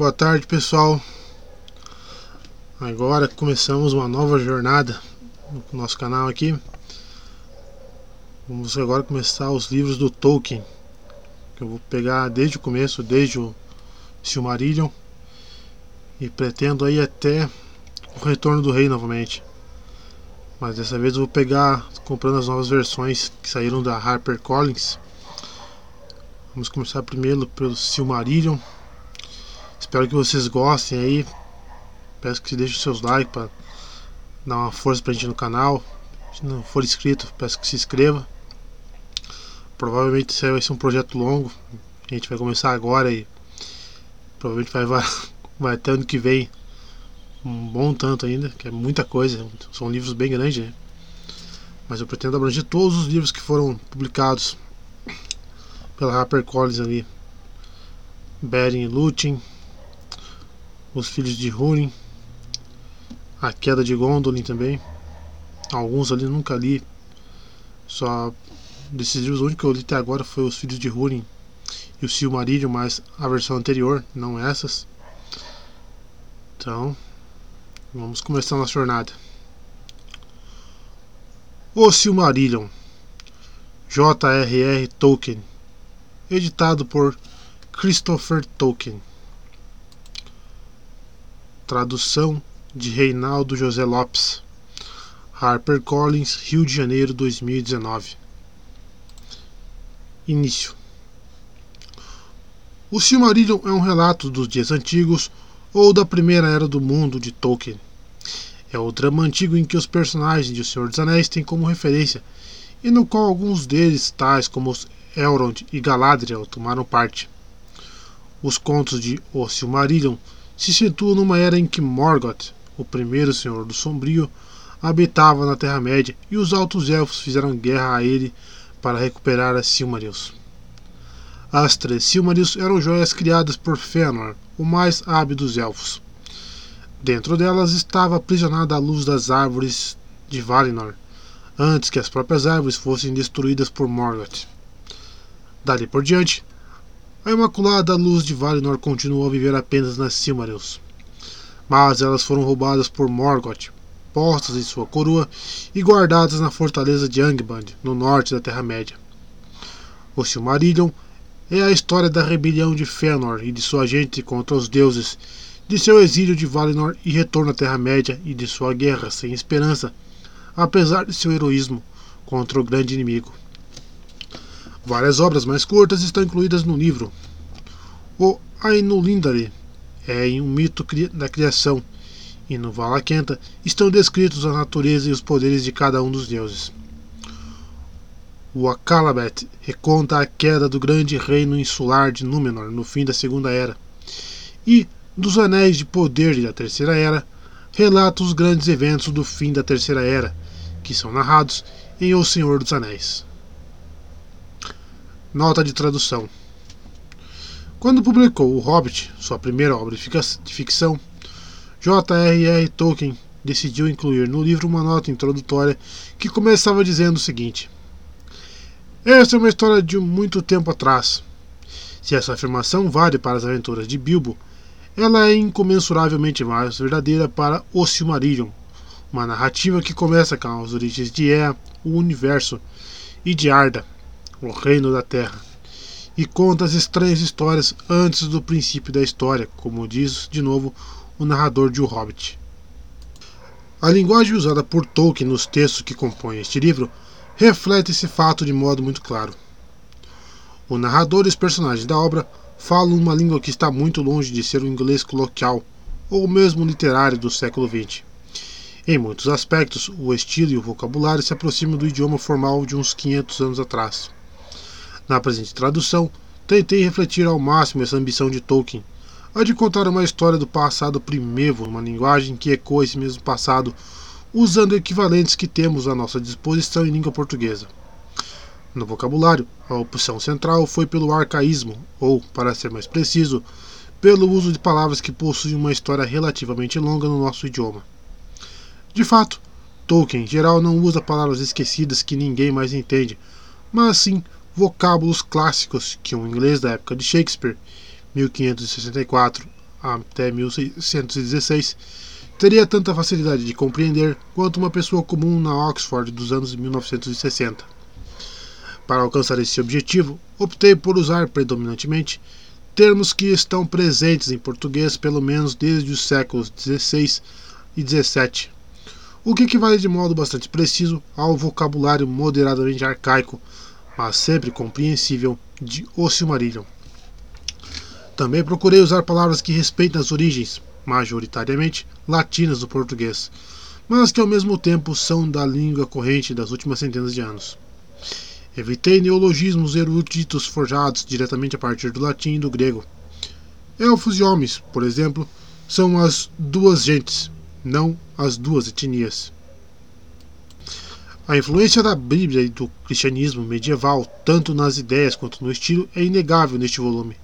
Boa tarde, pessoal. Agora começamos uma nova jornada no nosso canal aqui. Vamos agora começar os livros do Tolkien, que eu vou pegar desde o começo, desde o Silmarillion, e pretendo ir até o Retorno do Rei novamente. Mas dessa vez eu vou pegar comprando as novas versões que saíram da HarperCollins. Vamos começar primeiro pelo Silmarillion. Espero que vocês gostem aí. Peço que deixem seus likes para dar uma força pra gente no canal. Se não for inscrito, peço que se inscreva. Provavelmente isso vai ser um projeto longo. A gente vai começar agora e provavelmente vai, vai, vai até ano que vem. Um bom tanto ainda, que é muita coisa. São livros bem grandes, né? Mas eu pretendo abranger todos os livros que foram publicados pela HarperCollins ali. Beren e Lúthien, Os Filhos de Húrin, A Queda de Gondolin também. Alguns ali nunca li. Só desses livros, o único que eu li até agora foi Os Filhos de Húrin e o Silmarillion, mas a versão anterior, não essas. Então, vamos começar nossa jornada. O Silmarillion, J.R.R. Tolkien, editado por Christopher Tolkien. Tradução de Reinaldo José Lopes. HarperCollins, Rio de Janeiro, 2019. Início. O Silmarillion é um relato dos dias antigos ou da primeira era do mundo de Tolkien. É o drama antigo em que os personagens de O Senhor dos Anéis têm como referência e no qual alguns deles, tais como Elrond e Galadriel, tomaram parte. Os contos de O Silmarillion se situam numa era em que Morgoth, o primeiro Senhor do Sombrio, habitava na Terra-média e os Altos Elfos fizeram guerra a ele para recuperar as Silmarils. As três Silmarils eram joias criadas por Fëanor, o mais hábil dos elfos. Dentro delas estava aprisionada a luz das árvores de Valinor, antes que as próprias árvores fossem destruídas por Morgoth. Dali por diante, a imaculada luz de Valinor continuou a viver apenas nas Silmarils. Mas elas foram roubadas por Morgoth, postas em sua coroa e guardadas na fortaleza de Angband, no norte da Terra-média. O Silmarillion é a história da rebelião de Fëanor e de sua gente contra os deuses, de seu exílio de Valinor e retorno à Terra-média e de sua guerra sem esperança, apesar de seu heroísmo contra o grande inimigo. Várias obras mais curtas estão incluídas no livro. O Ainulindale é um mito da criação e no Valakenta estão descritos a natureza e os poderes de cada um dos deuses. O Akalabet reconta a queda do grande reino insular de Númenor no fim da Segunda Era. E, dos Anéis de Poder da Terceira Era, relata os grandes eventos do fim da Terceira Era, que são narrados em O Senhor dos Anéis. Nota de tradução. Quando publicou O Hobbit, sua primeira obra de ficção, J.R.R. Tolkien decidiu incluir no livro uma nota introdutória que começava dizendo o seguinte: Esta é uma história de muito tempo atrás. Se essa afirmação vale para as aventuras de Bilbo, ela é incomensuravelmente mais verdadeira para O Silmarillion, uma narrativa que começa com as origens de Ea, o universo, e de Arda, o reino da Terra, e conta as estranhas histórias antes do princípio da história, como diz de novo o narrador de O Hobbit. A linguagem usada por Tolkien nos textos que compõem este livro reflete esse fato de modo muito claro. O narrador e os personagens da obra falam uma língua que está muito longe de ser o inglês coloquial ou mesmo literário do século XX. Em muitos aspectos, o estilo e o vocabulário se aproximam do idioma formal de uns 500 anos atrás. Na presente tradução, tentei refletir ao máximo essa ambição de Tolkien a de contar uma história do passado primevo, uma linguagem que ecoa esse mesmo passado, usando equivalentes que temos à nossa disposição em língua portuguesa. No vocabulário, a opção central foi pelo arcaísmo, ou, para ser mais preciso, pelo uso de palavras que possuem uma história relativamente longa no nosso idioma. De fato, Tolkien, em geral, não usa palavras esquecidas que ninguém mais entende, mas sim vocábulos clássicos que um inglês da época de Shakespeare 1564 até 1616, teria tanta facilidade de compreender quanto uma pessoa comum na Oxford dos anos 1960. Para alcançar esse objetivo, optei por usar predominantemente termos que estão presentes em português pelo menos desde os séculos XVI e XVII, o que equivale de modo bastante preciso ao vocabulário moderadamente arcaico, mas sempre compreensível, de O Silmarillion. Também procurei usar palavras que respeitem as origens, majoritariamente latinas do português, mas que ao mesmo tempo são da língua corrente das últimas centenas de anos. Evitei neologismos eruditos forjados diretamente a partir do latim e do grego. Elfos e homens, por exemplo, são as duas gentes, não as duas etnias. A influência da Bíblia e do cristianismo medieval, tanto nas ideias quanto no estilo, é inegável neste volume.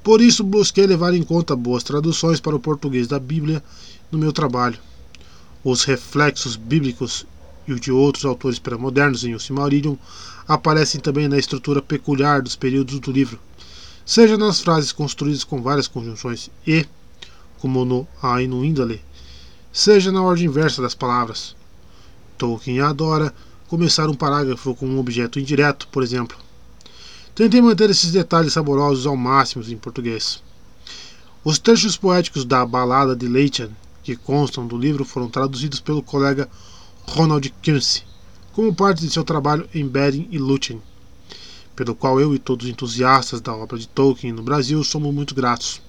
Por isso, busquei levar em conta boas traduções para o português da Bíblia no meu trabalho. Os reflexos bíblicos e o de outros autores pré-modernos em O Silmarillion aparecem também na estrutura peculiar dos períodos do livro, seja nas frases construídas com várias conjunções e, como no Ainu Indale, seja na ordem inversa das palavras. Tolkien adora começar um parágrafo com um objeto indireto, por exemplo. Tentei manter esses detalhes saborosos ao máximo em português. Os trechos poéticos da Balada de Leithan, que constam do livro, foram traduzidos pelo colega Ronald Kinsey, como parte de seu trabalho em Beren e Lúthien, pelo qual eu e todos os entusiastas da obra de Tolkien no Brasil somos muito gratos.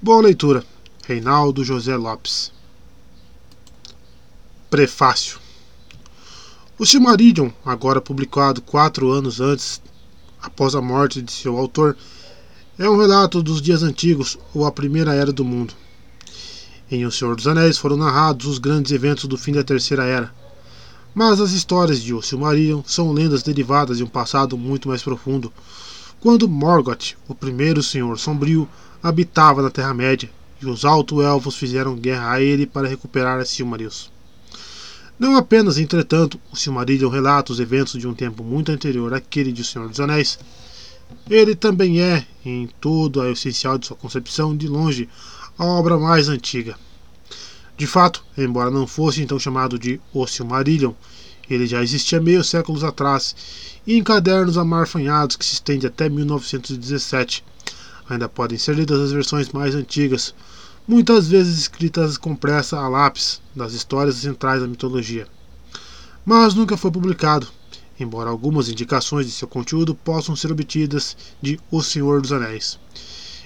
Boa leitura. Reinaldo José Lopes. Prefácio. O Silmarillion, agora publicado quatro anos antes, após a morte de seu autor, é um relato dos dias antigos ou a primeira era do mundo. Em O Senhor dos Anéis foram narrados os grandes eventos do fim da Terceira Era. Mas as histórias de O Silmarillion são lendas derivadas de um passado muito mais profundo, quando Morgoth, o primeiro Senhor Sombrio, habitava na Terra-média e os Alto-Elfos fizeram guerra a ele para recuperar a Silmarils. Não apenas, entretanto, o Silmarillion relata os eventos de um tempo muito anterior àquele de O Senhor dos Anéis, ele também é, em todo a essencial de sua concepção, de longe, a obra mais antiga. De fato, embora não fosse então chamado de O Silmarillion, ele já existia meio séculos atrás, e em cadernos amarfanhados que se estende até 1917. Ainda podem ser lidas as versões mais antigas, muitas vezes escritas com pressa a lápis, das histórias centrais da mitologia. Mas nunca foi publicado, embora algumas indicações de seu conteúdo possam ser obtidas de O Senhor dos Anéis.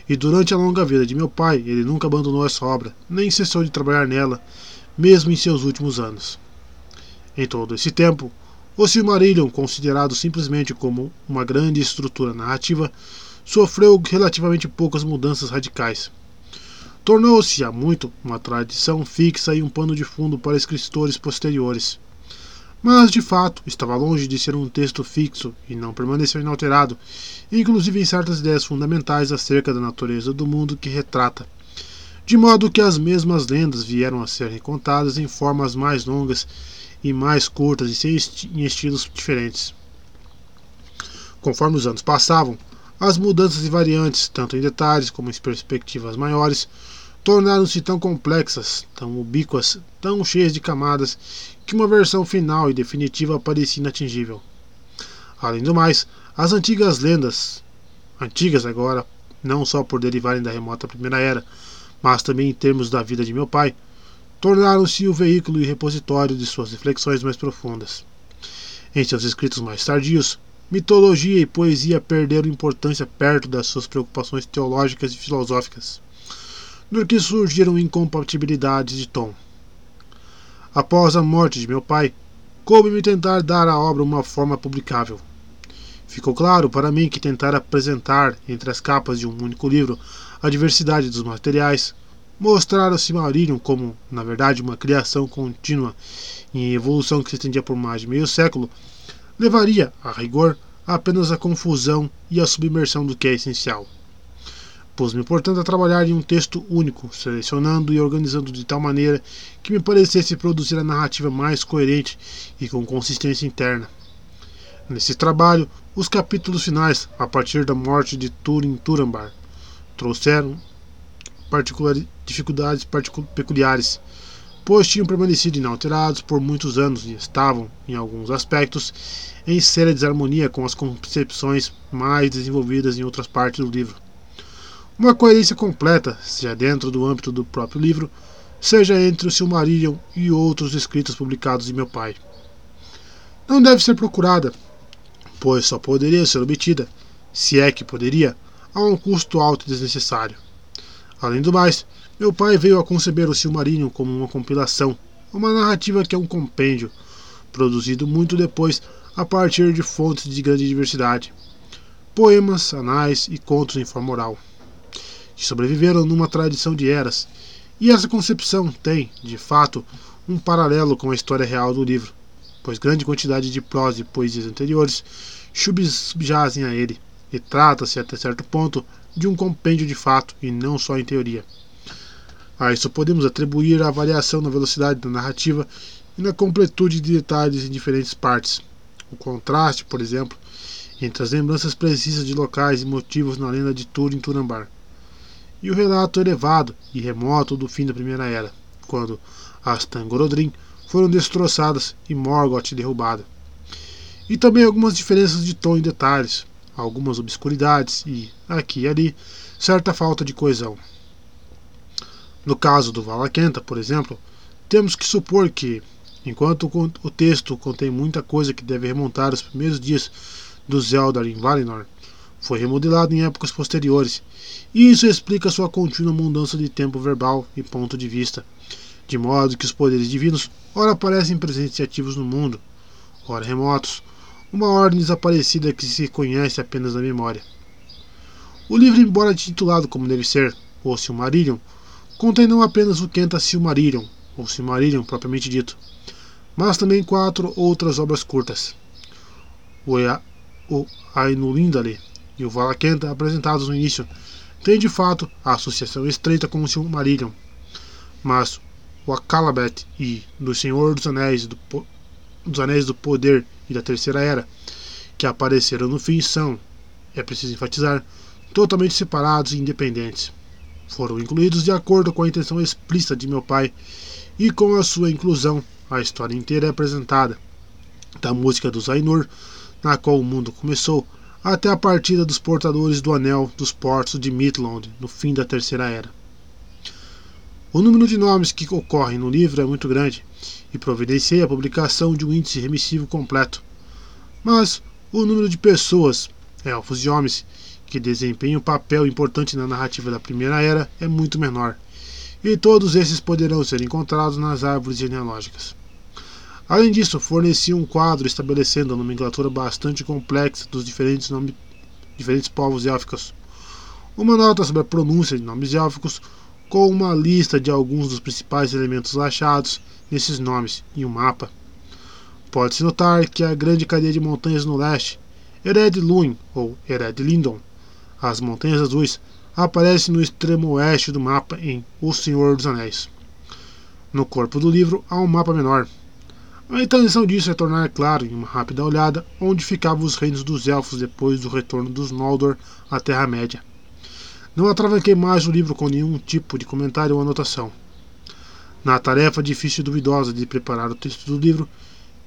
E durante a longa vida de meu pai, ele nunca abandonou essa obra, nem cessou de trabalhar nela, mesmo em seus últimos anos. Em todo esse tempo, o Silmarillion, considerado simplesmente como uma grande estrutura narrativa, sofreu relativamente poucas mudanças radicais. Tornou-se há muito uma tradição fixa e um pano de fundo para escritores posteriores. Mas, de fato, estava longe de ser um texto fixo e não permaneceu inalterado, inclusive em certas ideias fundamentais acerca da natureza do mundo que retrata. De modo que as mesmas lendas vieram a ser recontadas em formas mais longas e mais curtas e em estilos diferentes. Conforme os anos passavam, as mudanças e variantes, tanto em detalhes como em perspectivas maiores, tornaram-se tão complexas, tão ubíquas, tão cheias de camadas, que uma versão final e definitiva parecia inatingível. Além do mais, as antigas lendas, antigas agora, não só por derivarem da remota Primeira Era, mas também em termos da vida de meu pai, tornaram-se o veículo e repositório de suas reflexões mais profundas. Em seus escritos mais tardios, mitologia e poesia perderam importância perto das suas preocupações teológicas e filosóficas, do que surgiram incompatibilidades de tom. Após a morte de meu pai, coube-me tentar dar à obra uma forma publicável. Ficou claro para mim que tentar apresentar, entre as capas de um único livro, a diversidade dos materiais, mostrar o Silmarillion como, na verdade, uma criação contínua em evolução que se estendia por mais de meio século, levaria, a rigor, apenas a confusão e a submersão do que é essencial. Pus-me, portanto, a trabalhar em um texto único, selecionando e organizando de tal maneira que me parecesse produzir a narrativa mais coerente e com consistência interna. Nesse trabalho, os capítulos finais, a partir da morte de Turin Turambar, trouxeram particular, dificuldades peculiares, pois tinham permanecido inalterados por muitos anos e estavam, em alguns aspectos, em séria desarmonia com as concepções mais desenvolvidas em outras partes do livro. Uma coerência completa, seja dentro do âmbito do próprio livro, seja entre o Silmarillion e outros escritos publicados de meu pai. Não deve ser procurada, pois só poderia ser obtida, se é que poderia, a um custo alto e desnecessário. Além do mais, meu pai veio a conceber o Silmarillion como uma compilação, uma narrativa que é um compêndio, produzido muito depois a partir de fontes de grande diversidade, poemas, anais e contos em forma oral, sobreviveram numa tradição de eras, e essa concepção tem, de fato, um paralelo com a história real do livro, pois grande quantidade de prosa e poesias anteriores subjazem a ele, e trata-se até certo ponto de um compêndio de fato e não só em teoria. A isso podemos atribuir a variação na velocidade da narrativa e na completude de detalhes em diferentes partes. O contraste, por exemplo, entre as lembranças precisas de locais e motivos na lenda de Turin Turambar e o relato elevado e remoto do fim da Primeira Era, quando as Tangorodrim foram destroçadas e Morgoth derrubada. E também algumas diferenças de tom e detalhes, algumas obscuridades e, aqui e ali, certa falta de coesão. No caso do Valaquenta, por exemplo, temos que supor que, enquanto o texto contém muita coisa que deve remontar aos primeiros dias do Zeldar em Valinor, foi remodelado em épocas posteriores, e isso explica sua contínua mudança de tempo verbal e ponto de vista, de modo que os poderes divinos ora parecem presentes e ativos no mundo, ora remotos, uma ordem desaparecida que se conhece apenas na memória. O livro, embora titulado como deve ser, O Silmarillion, contém não apenas o Kenta Silmarillion, ou Silmarillion propriamente dito, mas também quatro outras obras curtas. O, e o Ainulindale e o Valakenta, apresentados no início, têm de fato a associação estreita com o Silmarillion, mas o Akalabet e do Senhor dos Anéis do, dos Anéis do Poder e da Terceira Era, que apareceram no fim, são, é preciso enfatizar, totalmente separados e independentes. Foram incluídos de acordo com a intenção explícita de meu pai, e com a sua inclusão, a história inteira é apresentada, da música dos Ainur, na qual o mundo começou, até a partida dos portadores do Anel dos portos de Midland no fim da Terceira Era. O número de nomes que ocorrem no livro é muito grande e providencia a publicação de um índice remissivo completo. Mas o número de pessoas, elfos e homens, que desempenham um papel importante na narrativa da Primeira Era é muito menor, e todos esses poderão ser encontrados nas árvores genealógicas. Além disso, fornecia um quadro estabelecendo a nomenclatura bastante complexa dos diferentes, nome, diferentes povos élficos. Uma nota sobre a pronúncia de nomes élficos com uma lista de alguns dos principais elementos achados nesses nomes e um mapa. Pode-se notar que a grande cadeia de montanhas no leste, Ered Luin ou Ered Lindon, as Montanhas Azuis, aparece no extremo oeste do mapa em O Senhor dos Anéis. No corpo do livro há um mapa menor. A intenção disso é tornar claro, em uma rápida olhada, onde ficavam os reinos dos elfos depois do retorno dos Noldor à Terra-média. Não atravanquei mais o livro com nenhum tipo de comentário ou anotação. Na tarefa difícil e duvidosa de preparar o texto do livro,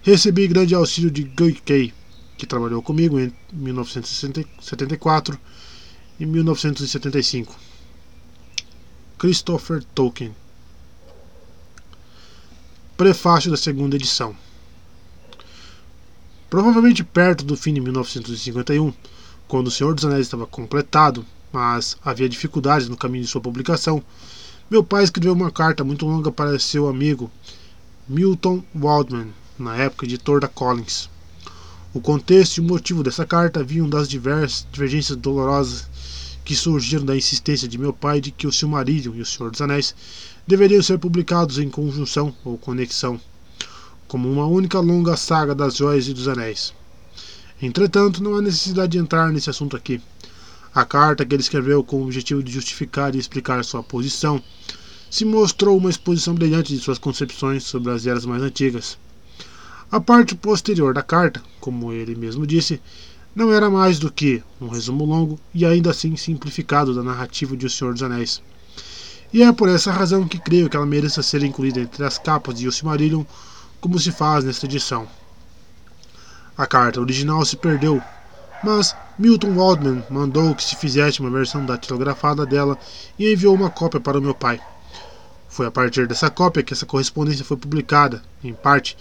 recebi grande auxílio de Kei, que trabalhou comigo em 1974 e 1975. Christopher Tolkien. Prefácio da segunda edição. Provavelmente perto do fim de 1951, quando O Senhor dos Anéis estava completado mas havia dificuldades no caminho de sua publicação, meu pai escreveu uma carta muito longa para seu amigo Milton Waldman, na época editor da Collins. O contexto e o motivo dessa carta vinham das diversas divergências dolorosas que surgiram da insistência de meu pai de que o Silmarillion e o Senhor dos Anéis deveriam ser publicados em conjunção ou conexão, como uma única longa saga das joias e dos anéis. Entretanto, não há necessidade de entrar nesse assunto aqui. A carta que ele escreveu com o objetivo de justificar e explicar sua posição se mostrou uma exposição brilhante de suas concepções sobre as eras mais antigas. A parte posterior da carta, como ele mesmo disse, não era mais do que um resumo longo e ainda assim simplificado da narrativa de O Senhor dos Anéis. e é por essa razão que creio que ela mereça ser incluída entre as capas de O Silmarillion, como se faz nesta edição. A carta original se perdeu, mas Milton Waldman mandou que se fizesse uma versão datilografada dela e enviou uma cópia para o meu pai. Foi a partir dessa cópia que essa correspondência foi publicada, em parte,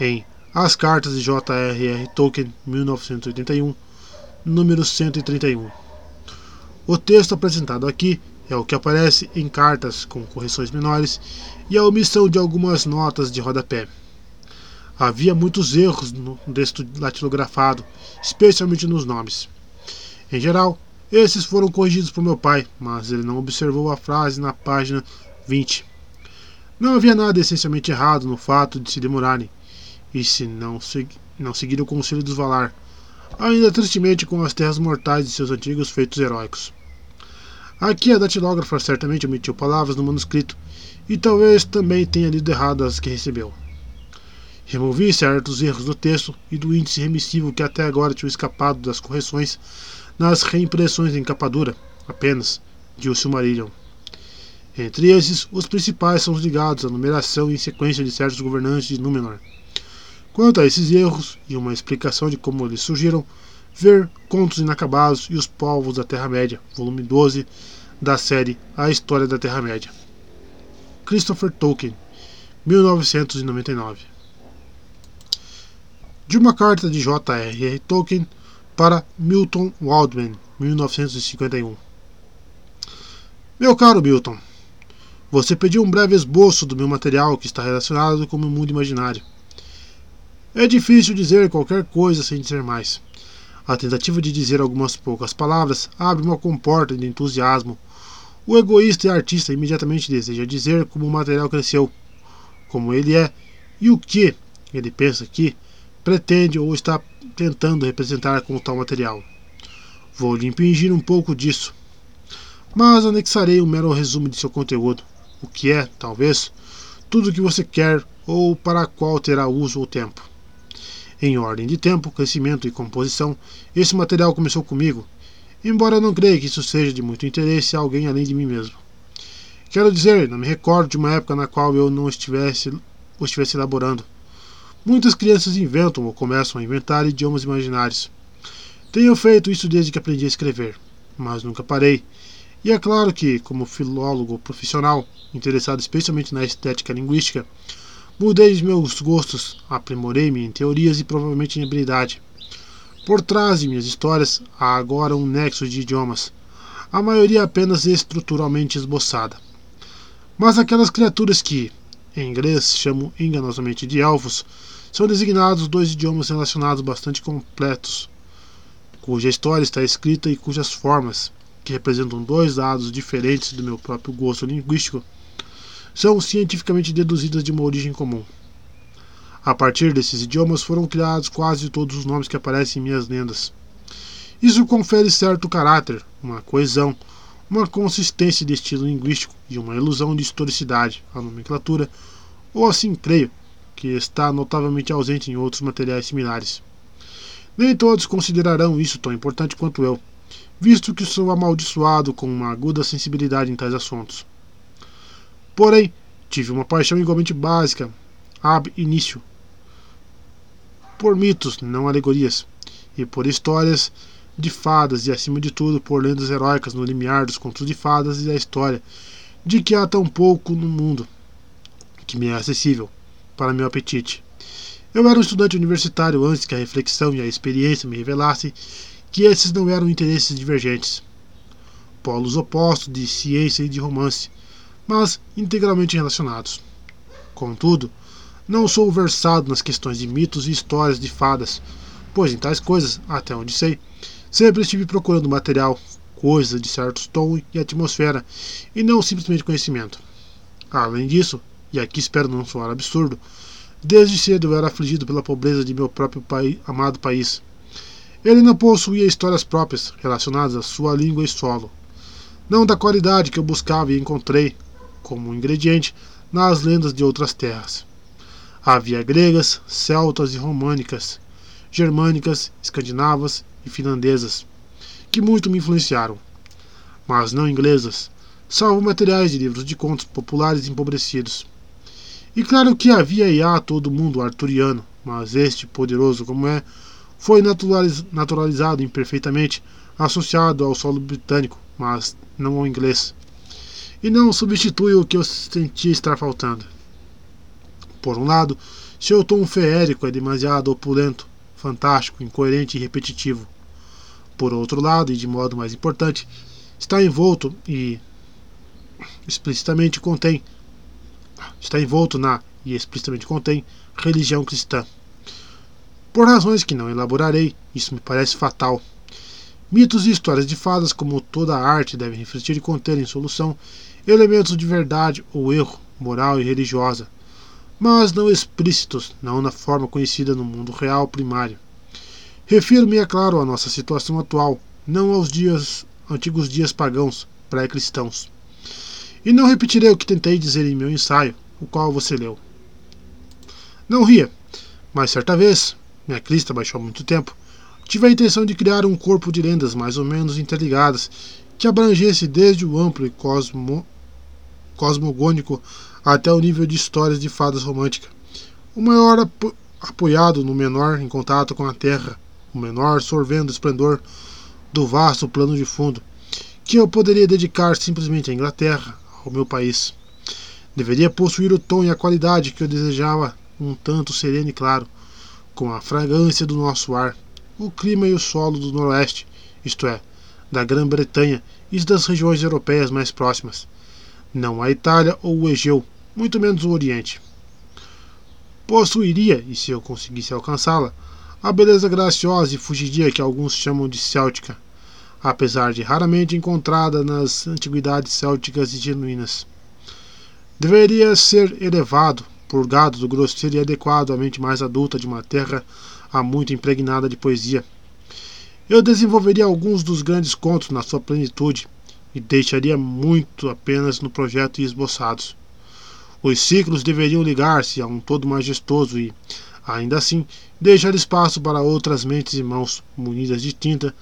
em As Cartas de J.R.R. Tolkien, 1981, número 131. O texto apresentado aqui é o que aparece em cartas com correções menores e a omissão de algumas notas de rodapé. Havia muitos erros no texto datilografado, especialmente nos nomes. Em geral, esses foram corrigidos por meu pai, mas ele não observou a frase na página 20. Não havia nada essencialmente errado no fato de se demorarem, e se não, não seguir o conselho dos Valar, ainda tristemente com as terras mortais de seus antigos feitos heróicos. Aqui a datilógrafa certamente omitiu palavras no manuscrito e talvez também tenha lido errado as que recebeu. Removi certos erros do texto e do índice remissivo que até agora tinham escapado das correções nas reimpressões em capa dura, apenas, de O Silmarillion. Entre esses, os principais são os ligados à numeração e sequência de certos governantes de Númenor. Quanto a esses erros e uma explicação de como eles surgiram, ver Contos Inacabados e os Povos da Terra-média, volume 12 da série A História da Terra-média. Christopher Tolkien, 1999. De uma carta de J.R.R. Tolkien para Milton Waldman, 1951. Meu caro Milton, você pediu um breve esboço do meu material que está relacionado com o mundo imaginário. É difícil dizer qualquer coisa sem dizer mais. A tentativa de dizer algumas poucas palavras abre uma comporta de entusiasmo. O egoísta e artista imediatamente deseja dizer como o material cresceu, como ele é e o que ele pensa que pretende ou está tentando representar com tal material. Vou lhe impingir um pouco disso, mas anexarei um mero resumo de seu conteúdo, o que é, talvez, tudo o que você quer ou para qual terá uso ou tempo. Em ordem de tempo, crescimento e composição, esse material começou comigo, embora não creia que isso seja de muito interesse a alguém além de mim mesmo. Quero dizer, não me recordo de uma época na qual eu não estivesse, o estivesse elaborando. Muitas crianças inventam ou começam a inventar idiomas imaginários. Tenho feito isso desde que aprendi a escrever, mas nunca parei. E é claro que, como filólogo profissional, interessado especialmente na estética linguística, Mudei meus gostos, aprimorei-me em teorias e provavelmente em habilidade. Por trás de minhas histórias há agora um nexo de idiomas, a maioria apenas estruturalmente esboçada. Mas aquelas criaturas que, em inglês, chamo enganosamente de elfos, são designados dois idiomas relacionados bastante completos, cuja história está escrita e cujas formas, que representam dois lados diferentes do meu próprio gosto linguístico, são cientificamente deduzidas de uma origem comum. A partir desses idiomas foram criados quase todos os nomes que aparecem em minhas lendas. Isso confere certo caráter, uma coesão, uma consistência de estilo linguístico e uma ilusão de historicidade à nomenclatura, ou assim creio, que está notavelmente ausente em outros materiais similares. Nem todos considerarão isso tão importante quanto eu, visto que sou amaldiçoado com uma aguda sensibilidade em tais assuntos. Porém, tive uma paixão igualmente básica, ab início, por mitos, não alegorias, e por histórias de fadas e, acima de tudo, por lendas heróicas no limiar dos contos de fadas e da história, de que há tão pouco no mundo que me é acessível para meu apetite. Eu era um estudante universitário antes que a reflexão e a experiência me revelassem que esses não eram interesses divergentes, polos opostos de ciência e de romance, mas integralmente relacionados. Contudo, não sou versado nas questões de mitos e histórias de fadas, pois em tais coisas, até onde sei, sempre estive procurando material, coisas de certos tom e atmosfera, e não simplesmente conhecimento. Além disso, e aqui espero não soar absurdo, desde cedo eu era afligido pela pobreza de meu próprio pai, amado país. Ele não possuía histórias próprias relacionadas à sua língua e solo, não da qualidade que eu buscava e encontrei, como ingrediente nas lendas de outras terras. Havia gregas, celtas e românicas, germânicas, escandinavas e finlandesas, que muito me influenciaram, mas não inglesas, salvo materiais de livros de contos populares empobrecidos. E claro que havia IA todo mundo arturiano, mas este, poderoso como é, foi naturalizado imperfeitamente, associado ao solo britânico, mas não ao inglês. E não substitui o que eu sentia estar faltando. Por um lado, seu tom feérico é demasiado opulento, fantástico, incoerente e repetitivo. Por outro lado, e de modo mais importante, está envolto e explicitamente contém está envolto na e explicitamente contém religião cristã. Por razões que não elaborarei, isso me parece fatal. Mitos e histórias de fadas, como toda arte, devem refletir e conter em solução elementos de verdade ou erro, moral e religiosa, mas não explícitos, não na forma conhecida no mundo real primário. Refiro-me, é claro, à nossa situação atual, não aos dias antigos dias pagãos, pré-cristãos. E não repetirei o que tentei dizer em meu ensaio, o qual você leu. Não ria, mas certa vez, minha crista baixou há muito tempo, tive a intenção de criar um corpo de lendas mais ou menos interligadas, que abrangesse desde o amplo e cosmo, cosmogônico até o nível de histórias de fadas romântica. O maior apo, apoiado no menor em contato com a terra, o menor sorvendo o esplendor do vasto plano de fundo, que eu poderia dedicar simplesmente à Inglaterra, ao meu país. Deveria possuir o tom e a qualidade que eu desejava, um tanto sereno e claro, com a fragrância do nosso ar, o clima e o solo do noroeste, isto é, da Grã-Bretanha e das regiões europeias mais próximas. Não a Itália ou o Egeu, muito menos o Oriente. Possuiria, e se eu conseguisse alcançá-la, a beleza graciosa e fugidia que alguns chamam de céltica, apesar de raramente encontrada nas antiguidades célticas e genuínas. Deveria ser elevado, purgado do grosseiro e adequado à mente mais adulta de uma terra há muito impregnada de poesia. Eu desenvolveria alguns dos grandes contos na sua plenitude e deixaria muito apenas no projeto e esboçados. Os ciclos deveriam ligar-se a um todo majestoso e, ainda assim, deixar espaço para outras mentes e mãos munidas de tinta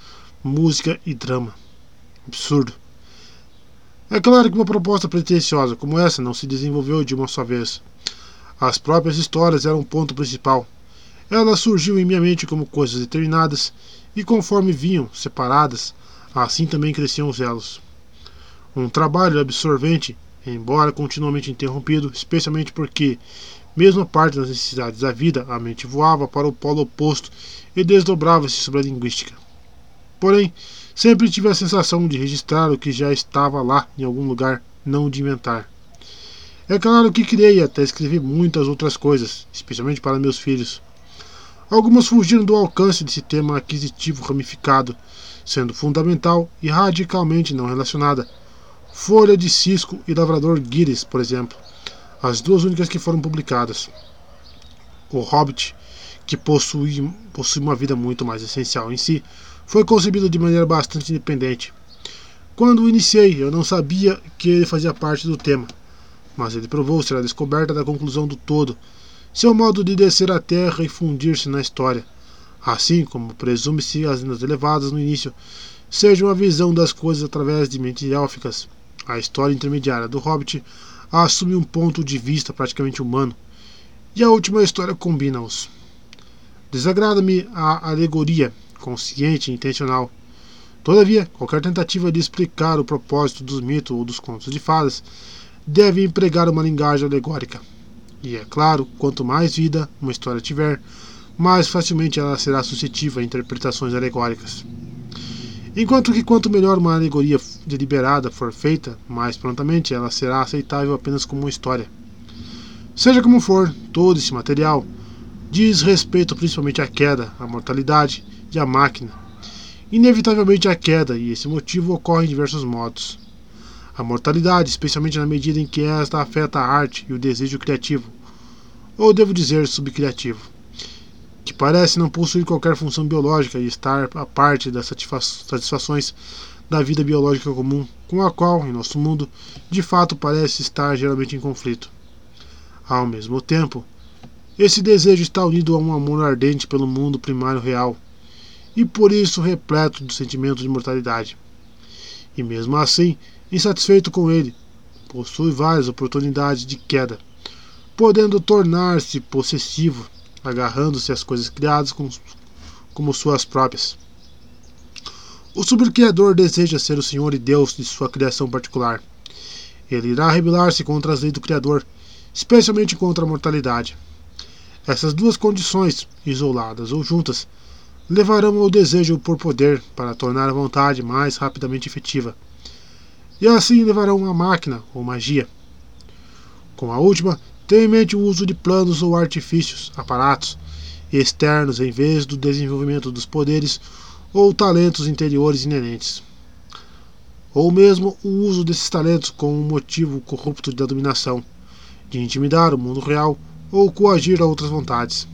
música e drama. Absurdo. É claro que uma proposta pretensiosa como essa não se desenvolveu de uma só vez. As próprias histórias eram o ponto principal. Ela surgiu em minha mente como coisas determinadas, e conforme vinham separadas, assim também cresciam os elos. Um trabalho absorvente, embora continuamente interrompido, especialmente porque, mesmo a parte das necessidades da vida, a mente voava para o polo oposto e desdobrava-se sobre a linguística. Porém, sempre tive a sensação de registrar o que já estava lá em algum lugar, não de inventar. É claro que criei até escrevi muitas outras coisas, especialmente para meus filhos. Algumas fugiram do alcance desse tema aquisitivo ramificado, sendo fundamental e radicalmente não relacionada. Folha de Cisco e Lavrador Guires, por exemplo, as duas únicas que foram publicadas. O Hobbit, que possui, possui uma vida muito mais essencial em si, foi concebido de maneira bastante independente. Quando o iniciei, eu não sabia que ele fazia parte do tema, mas ele provou ser a descoberta da conclusão do todo, seu modo de descer a terra e fundir-se na história, assim como presume-se as lendas elevadas no início sejam a visão das coisas através de mentes élficas. A história intermediária do Hobbit assume um ponto de vista praticamente humano, e a última história combina-os. Desagrada-me a alegoria consciente e intencional. Todavia, qualquer tentativa de explicar o propósito dos mitos ou dos contos de fadas deve empregar uma linguagem alegórica. E é claro, quanto mais vida uma história tiver, mais facilmente ela será suscetível a interpretações alegóricas. Enquanto que quanto melhor uma alegoria deliberada for feita, mais prontamente ela será aceitável apenas como história. Seja como for, todo esse material diz respeito principalmente à queda, à mortalidade e à máquina. Inevitavelmente a queda, e esse motivo ocorre em diversos modos. A mortalidade, especialmente na medida em que esta afeta a arte e o desejo criativo, ou devo dizer subcriativo, que parece não possuir qualquer função biológica e estar a parte das satisfações da vida biológica comum, com a qual, em nosso mundo, de fato parece estar geralmente em conflito. Ao mesmo tempo, esse desejo está unido a um amor ardente pelo mundo primário real, e por isso repleto do sentimento de mortalidade. E mesmo assim, insatisfeito com ele, possui várias oportunidades de queda, podendo tornar-se possessivo, agarrando-se às coisas criadas como, suas próprias. O subcriador deseja ser o Senhor e Deus de sua criação particular. Ele irá rebelar-se contra as leis do Criador, especialmente contra a mortalidade. Essas duas condições, isoladas ou juntas, levarão ao desejo por poder para tornar a vontade mais rapidamente efetiva. E assim levarão a máquina ou magia. Com a última, tenha em mente o uso de planos ou artifícios, aparatos externos em vez do desenvolvimento dos poderes ou talentos interiores inerentes. Ou mesmo o uso desses talentos com um motivo corrupto da dominação, de intimidar o mundo real ou coagir a outras vontades.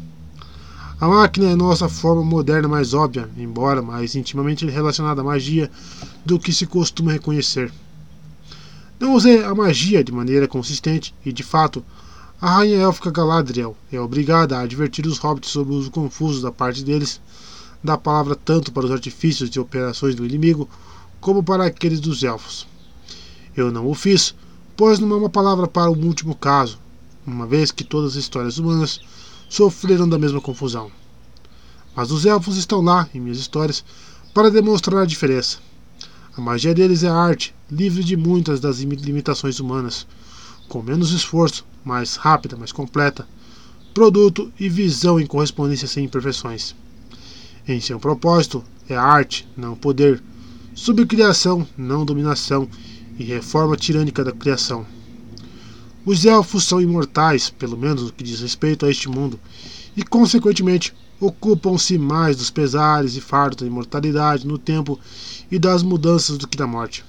A máquina é nossa forma moderna mais óbvia, embora mais intimamente relacionada à magia do que se costuma reconhecer. Não usei a magia de maneira consistente e, de fato, a rainha élfica Galadriel é obrigada a advertir os hobbits sobre o uso confuso da parte deles da palavra tanto para os artifícios e operações do inimigo como para aqueles dos elfos. Eu não o fiz, pois não é uma palavra para o último caso, uma vez que todas as histórias humanas sofreram da mesma confusão. Mas os elfos estão lá, em minhas histórias, para demonstrar a diferença. A magia deles é arte, livre de muitas das limitações humanas, com menos esforço, mais rápida, mais completa, produto e visão em correspondência sem imperfeições. Em seu propósito, é arte, não poder, subcriação, não dominação, e reforma tirânica da criação. Os elfos são imortais, pelo menos no que diz respeito a este mundo, e, consequentemente, ocupam-se mais dos pesares e fardos da imortalidade no tempo e das mudanças do que da morte.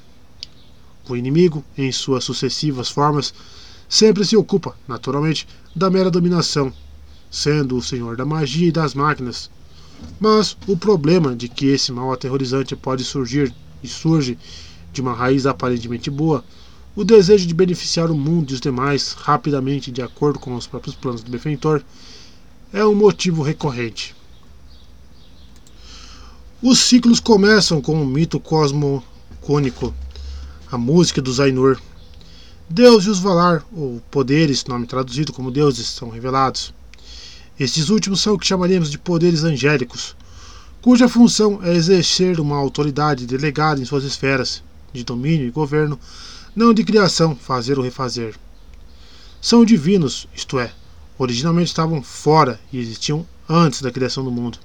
O inimigo, em suas sucessivas formas, sempre se ocupa, naturalmente, da mera dominação, sendo o senhor da magia e das máquinas. Mas o problema de que esse mal aterrorizante pode surgir e surge de uma raiz aparentemente boa o desejo de beneficiar o mundo e os demais rapidamente de acordo com os próprios planos do benfeitor é um motivo recorrente. Os ciclos começam com o mito cosmogônico, a música dos Ainur. Deus e os Valar, ou poderes, nome traduzido como deuses, são revelados. Estes últimos são o que chamaríamos de poderes angélicos, cuja função é exercer uma autoridade delegada em suas esferas de domínio e governo não de criação, fazer ou refazer. São divinos, isto é, originalmente estavam fora e existiam antes da criação do mundo.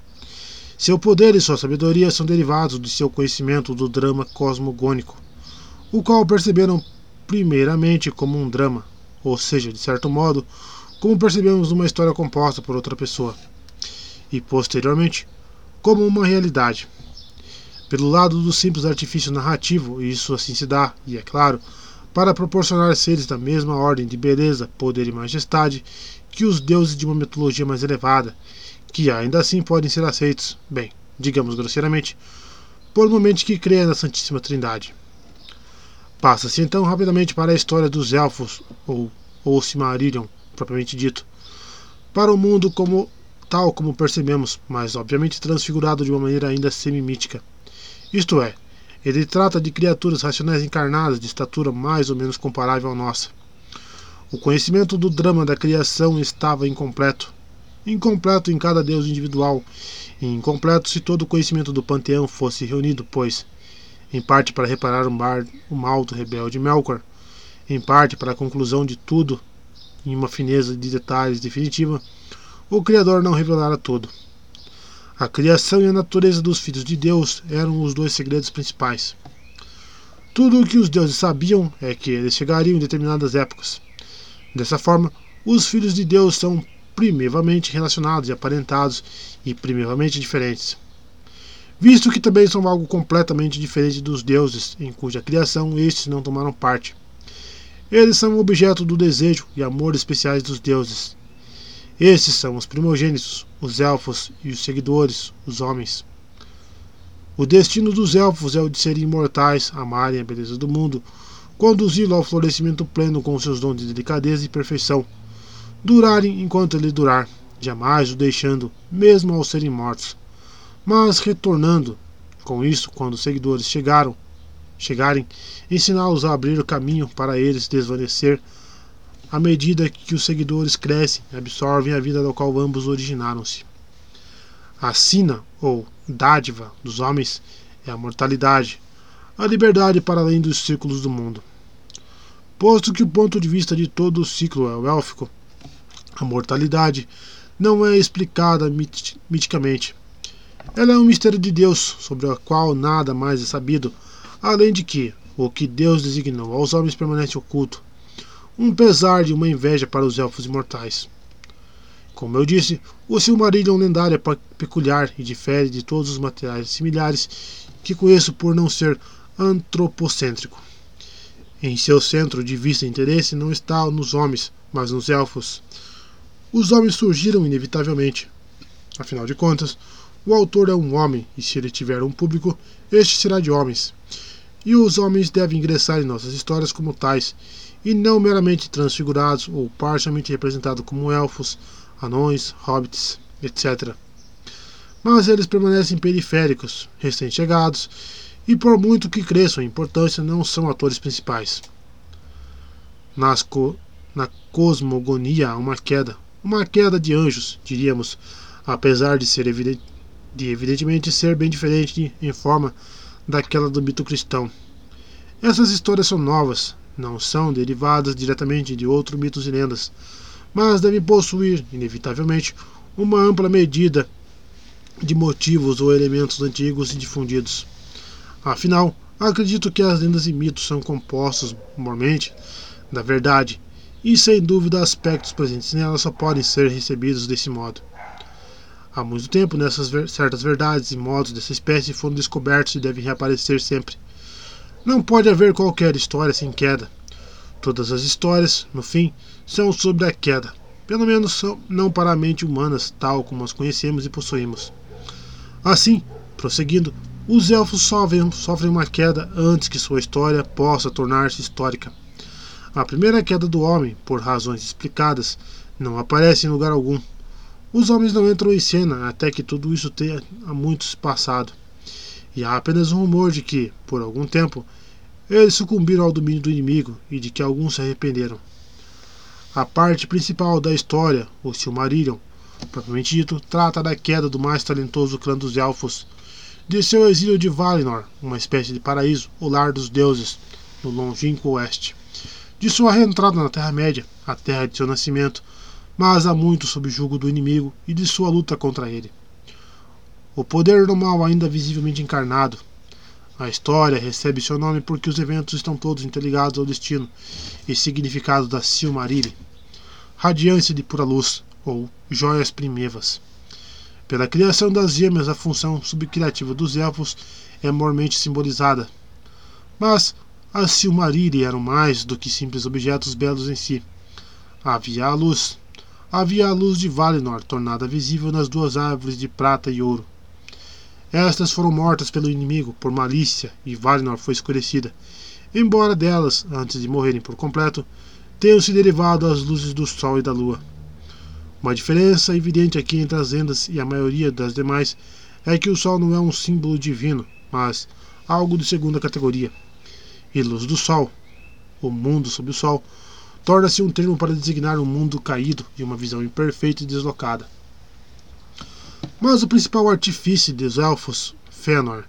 Seu poder e sua sabedoria são derivados de seu conhecimento do drama cosmogônico, o qual perceberam primeiramente como um drama, ou seja, de certo modo, como percebemos uma história composta por outra pessoa, e posteriormente como uma realidade. Pelo lado do simples artifício narrativo, isso assim se dá, e é claro, para proporcionar seres da mesma ordem de beleza, poder e majestade que os deuses de uma mitologia mais elevada, que ainda assim podem ser aceitos, bem, digamos grosseiramente, por uma mente que crê na Santíssima Trindade. Passa-se então rapidamente para a história dos elfos, ou, ou Silmarillion, propriamente dito, para o mundo como tal como percebemos, mas obviamente transfigurado de uma maneira ainda semi-mítica. Isto é, ele trata de criaturas racionais encarnadas de estatura mais ou menos comparável à nossa. O conhecimento do drama da criação estava incompleto. Incompleto em cada deus individual, e incompleto se todo o conhecimento do panteão fosse reunido, pois, em parte para reparar o mal do rebelde Melkor, em parte para a conclusão de tudo em uma fineza de detalhes definitiva, o Criador não revelara tudo. A criação e a natureza dos filhos de Deus eram os dois segredos principais. Tudo o que os deuses sabiam é que eles chegariam em determinadas épocas. Dessa forma, os filhos de Deus são primitivamente relacionados e aparentados e primitivamente diferentes. Visto que também são algo completamente diferente dos deuses, em cuja criação estes não tomaram parte. Eles são objeto do desejo e amor especiais dos deuses, esses são os primogênitos, os elfos e os seguidores, os homens. O destino dos elfos é o de serem imortais, amarem a beleza do mundo, conduzi-lo ao florescimento pleno com seus dons de delicadeza e perfeição, durarem enquanto ele durar, jamais o deixando, mesmo ao serem mortos, mas retornando. Com isso, quando os seguidores chegaram, chegarem, ensiná-los a abrir o caminho para eles desvanecer à medida que os seguidores crescem absorvem a vida da qual ambos originaram-se. A sina, ou dádiva, dos homens é a mortalidade, a liberdade para além dos círculos do mundo. Posto que o ponto de vista de todo o ciclo é o élfico, a mortalidade não é explicada mit miticamente. Ela é um mistério de Deus, sobre o qual nada mais é sabido, além de que o que Deus designou aos homens permanece oculto, um pesar de uma inveja para os elfos imortais. Como eu disse, o Silmarillion lendário é peculiar e difere de todos os materiais similares que conheço por não ser antropocêntrico. Em seu centro de vista e interesse não está nos homens, mas nos elfos. Os homens surgiram inevitavelmente. Afinal de contas, o autor é um homem, e se ele tiver um público, este será de homens. E os homens devem ingressar em nossas histórias como tais, e não meramente transfigurados ou parcialmente representados como elfos, anões, hobbits, etc. Mas eles permanecem periféricos, recém-chegados, e por muito que cresçam em importância, não são atores principais. Co na cosmogonia há uma queda, uma queda de anjos, diríamos, apesar de ser evidente, de evidentemente ser bem diferente em forma daquela do mito cristão. Essas histórias são novas, não são derivadas diretamente de outros mitos e lendas, mas devem possuir, inevitavelmente, uma ampla medida de motivos ou elementos antigos e difundidos. Afinal, acredito que as lendas e mitos são compostos, mormente, da verdade, e sem dúvida aspectos presentes nelas só podem ser recebidos desse modo. Há muito tempo, nessas ver certas verdades e modos dessa espécie foram descobertos e devem reaparecer sempre. Não pode haver qualquer história sem queda. Todas as histórias, no fim, são sobre a queda, pelo menos não para a mente humanas, tal como as conhecemos e possuímos. Assim, prosseguindo, os elfos sofrem, sofrem uma queda antes que sua história possa tornar-se histórica. A primeira queda do homem, por razões explicadas, não aparece em lugar algum. Os homens não entram em cena até que tudo isso tenha há muito passado. E há apenas um rumor de que, por algum tempo, eles sucumbiram ao domínio do inimigo e de que alguns se arrependeram. A parte principal da história, o Silmarillion, propriamente dito, trata da queda do mais talentoso clã dos Elfos, de seu exílio de Valinor, uma espécie de paraíso, o lar dos deuses, no longínquo oeste, de sua reentrada na Terra-média, a terra de seu nascimento, mas há muito sob jugo do inimigo e de sua luta contra ele. O poder do mal ainda visivelmente encarnado. A história recebe seu nome porque os eventos estão todos interligados ao destino e significado da Silmarilli, radiância de pura luz, ou joias primevas. Pela criação das gêmeas, a função subcriativa dos elfos é mormente simbolizada. Mas as Silmarilli eram mais do que simples objetos belos em si. Havia a luz. Havia a luz de Valinor, tornada visível nas duas árvores de prata e ouro. Estas foram mortas pelo inimigo por malícia e Valinor foi escurecida, embora delas, antes de morrerem por completo, tenham se derivado as luzes do sol e da lua. Uma diferença evidente aqui entre as lendas e a maioria das demais é que o Sol não é um símbolo divino, mas algo de segunda categoria. E luz do Sol, o mundo sob o Sol, torna-se um termo para designar um mundo caído e uma visão imperfeita e deslocada. Mas o principal artifício dos elfos, Fëanor,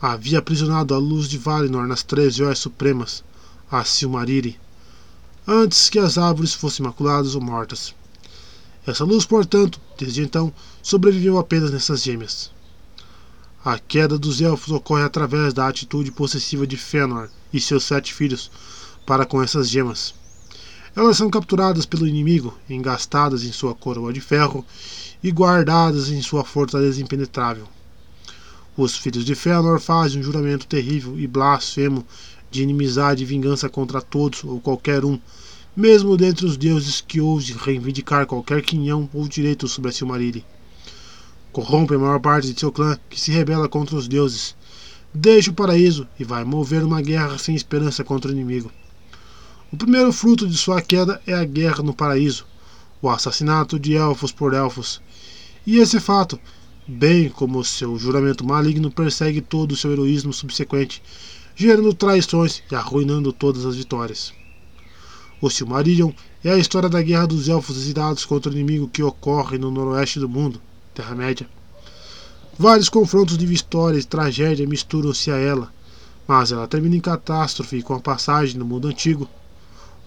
havia aprisionado a luz de Valinor nas três joias supremas, a Silmariri, antes que as árvores fossem maculadas ou mortas. Essa luz, portanto, desde então, sobreviveu apenas nessas gêmeas. A queda dos elfos ocorre através da atitude possessiva de Fëanor e seus sete filhos para com essas gemas. Elas são capturadas pelo inimigo, engastadas em sua coroa de ferro e guardadas em sua fortaleza impenetrável. Os filhos de Fëanor fazem um juramento terrível e blasfemo de inimizade e vingança contra todos ou qualquer um mesmo dentre os deuses que ouse reivindicar qualquer quinhão ou direito sobre a Silmarilli. Corrompe a maior parte de seu clã que se rebela contra os deuses. Deixa o paraíso e vai mover uma guerra sem esperança contra o inimigo. O primeiro fruto de sua queda é a guerra no paraíso, o assassinato de elfos por elfos. E esse fato, bem como seu juramento maligno, persegue todo o seu heroísmo subsequente, gerando traições e arruinando todas as vitórias. O Silmarillion é a história da guerra dos elfos exilados contra o inimigo que ocorre no noroeste do mundo, Terra-média. Vários confrontos de história e tragédia misturam-se a ela, mas ela termina em catástrofe com a passagem do mundo antigo,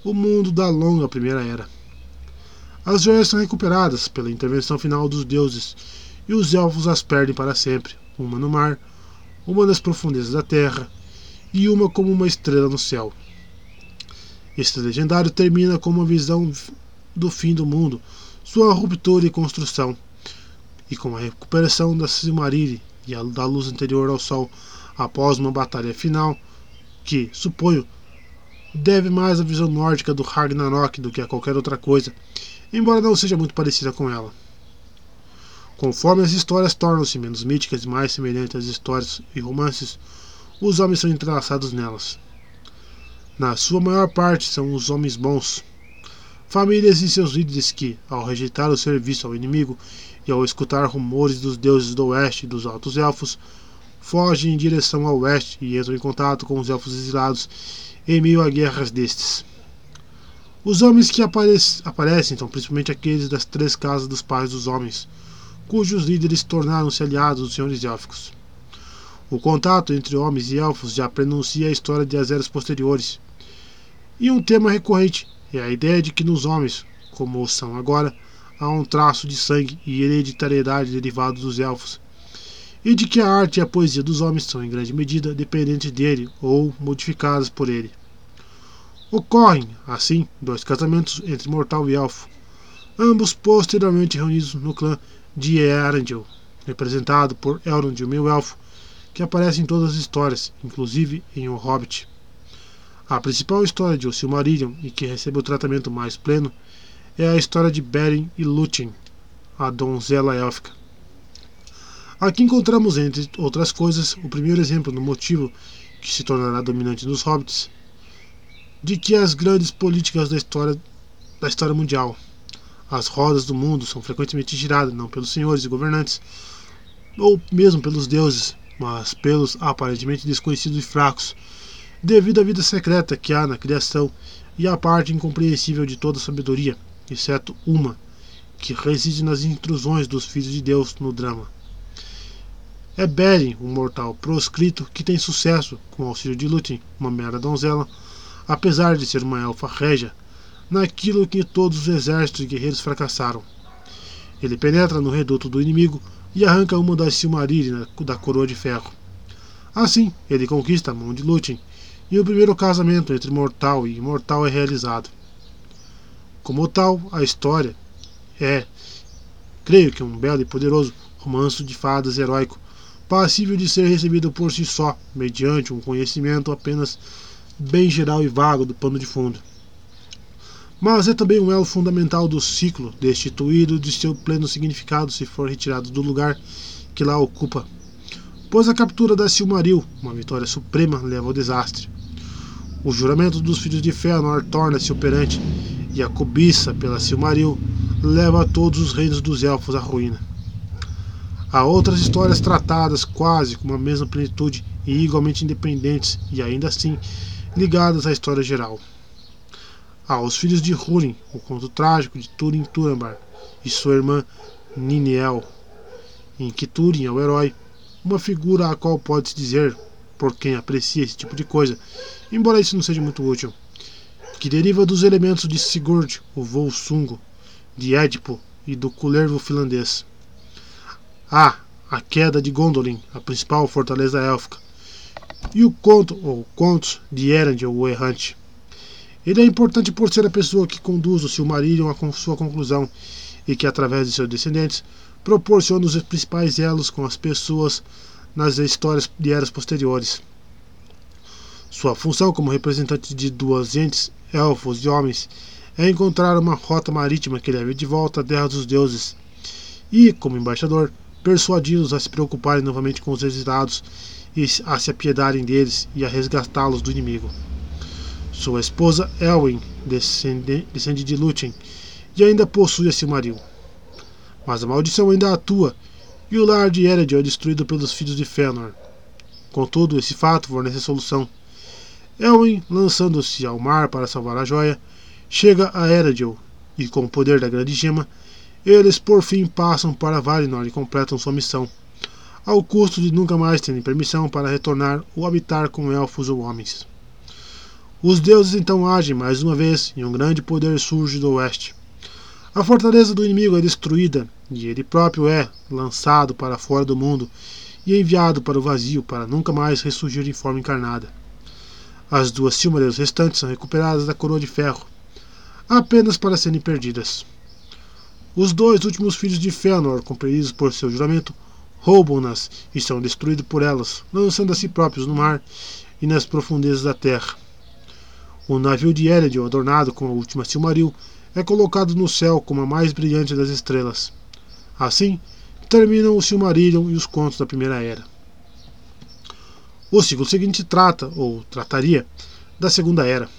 o mundo da longa Primeira Era. As joias são recuperadas pela intervenção final dos deuses, e os elfos as perdem para sempre, uma no mar, uma nas profundezas da terra e uma como uma estrela no céu. Este legendário termina com uma visão do fim do mundo, sua ruptura e construção, e com a recuperação da Silmarille e a da luz anterior ao sol após uma batalha final, que, suponho, deve mais à visão nórdica do Ragnarok do que a qualquer outra coisa, embora não seja muito parecida com ela. Conforme as histórias tornam-se menos míticas e mais semelhantes às histórias e romances, os homens são entrelaçados nelas. Na sua maior parte são os homens bons, famílias e seus líderes que, ao rejeitar o serviço ao inimigo e ao escutar rumores dos deuses do oeste e dos altos elfos, fogem em direção ao oeste e entram em contato com os elfos exilados em meio a guerras destes. Os homens que aparecem, aparecem são principalmente aqueles das três casas dos pais dos homens, cujos líderes tornaram-se aliados dos senhores élficos. O contato entre homens e elfos já prenuncia a história de as eras posteriores. E um tema recorrente é a ideia de que nos homens, como são agora, há um traço de sangue e hereditariedade derivados dos elfos, e de que a arte e a poesia dos homens são em grande medida dependentes dele ou modificadas por ele. Ocorrem, assim, dois casamentos entre mortal e elfo, ambos posteriormente reunidos no clã de Earendil, representado por Elrond, o meu elfo, que aparece em todas as histórias, inclusive em O Hobbit. A principal história de O Silmarillion e que recebe o tratamento mais pleno é a história de Beren e Lúthien, a donzela élfica. Aqui encontramos, entre outras coisas, o primeiro exemplo do motivo que se tornará dominante nos hobbits, de que as grandes políticas da história, da história mundial, as rodas do mundo, são frequentemente giradas não pelos senhores e governantes, ou mesmo pelos deuses, mas pelos aparentemente desconhecidos e fracos, devido à vida secreta que há na criação e à parte incompreensível de toda sabedoria, exceto uma, que reside nas intrusões dos filhos de Deus no drama. É Beren, um mortal proscrito que tem sucesso com o auxílio de Lúthien, uma mera donzela, apesar de ser uma elfa régia, naquilo que todos os exércitos e guerreiros fracassaram. Ele penetra no reduto do inimigo e arranca uma das Silmarillion da coroa de ferro. Assim, ele conquista a mão de Lúthien, e o primeiro casamento entre mortal e imortal é realizado. Como tal, a história é, creio que um belo e poderoso romance de fadas heróico, passível de ser recebido por si só, mediante um conhecimento apenas bem geral e vago do pano de fundo. Mas é também um elo fundamental do ciclo, destituído de seu pleno significado se for retirado do lugar que lá ocupa. Pois a captura da Silmaril, uma vitória suprema, leva ao desastre. O juramento dos filhos de Fëanor torna-se operante, e a cobiça pela Silmaril leva todos os reinos dos elfos à ruína. Há outras histórias tratadas quase com a mesma plenitude e igualmente independentes, e ainda assim ligadas à história geral. Há os filhos de Húrin, o conto trágico de Túrin Turambar e sua irmã Niniel, em que Túrin é o herói, uma figura a qual pode-se dizer, por quem aprecia esse tipo de coisa, embora isso não seja muito útil, que deriva dos elementos de Sigurd, o Volsungo, de Édipo e do Culervo finlandês. Há a queda de Gondolin, a principal fortaleza élfica, e o conto ou contos de Erendil, o errante. Ele é importante por ser a pessoa que conduz o Silmarillion à sua conclusão e que, através de seus descendentes, proporciona os principais elos com as pessoas nas histórias de eras posteriores. Sua função como representante de duas entes, elfos e homens, é encontrar uma rota marítima que leve de volta à Terra dos Deuses e, como embaixador, persuadi-los a se preocuparem novamente com os exilados e a se apiedarem deles e a resgatá-los do inimigo. Sua esposa Elwin descende, descende de Lúthien e ainda possui a Silmaril. Mas a maldição ainda atua e o lar de Eredil é destruído pelos filhos de Fëanor. Contudo, esse fato fornece solução. Elwin, lançando-se ao mar para salvar a joia, chega a Eredil e, com o poder da Grande Gema, eles por fim passam para Valinor e completam sua missão, ao custo de nunca mais terem permissão para retornar ou habitar com elfos ou homens. Os deuses então agem mais uma vez e um grande poder surge do oeste. A fortaleza do inimigo é destruída e ele próprio é lançado para fora do mundo e enviado para o vazio para nunca mais ressurgir em forma encarnada. As duas Silmarils restantes são recuperadas da coroa de ferro, apenas para serem perdidas. Os dois últimos filhos de Fëanor, compreendidos por seu juramento, roubam-nas e são destruídos por elas, lançando a si próprios no mar e nas profundezas da terra. O navio de Eredil, adornado com a última Silmaril, é colocado no céu como a mais brilhante das estrelas. Assim, terminam o Silmarillion e os contos da Primeira Era. O ciclo seguinte trata, ou trataria, da Segunda Era.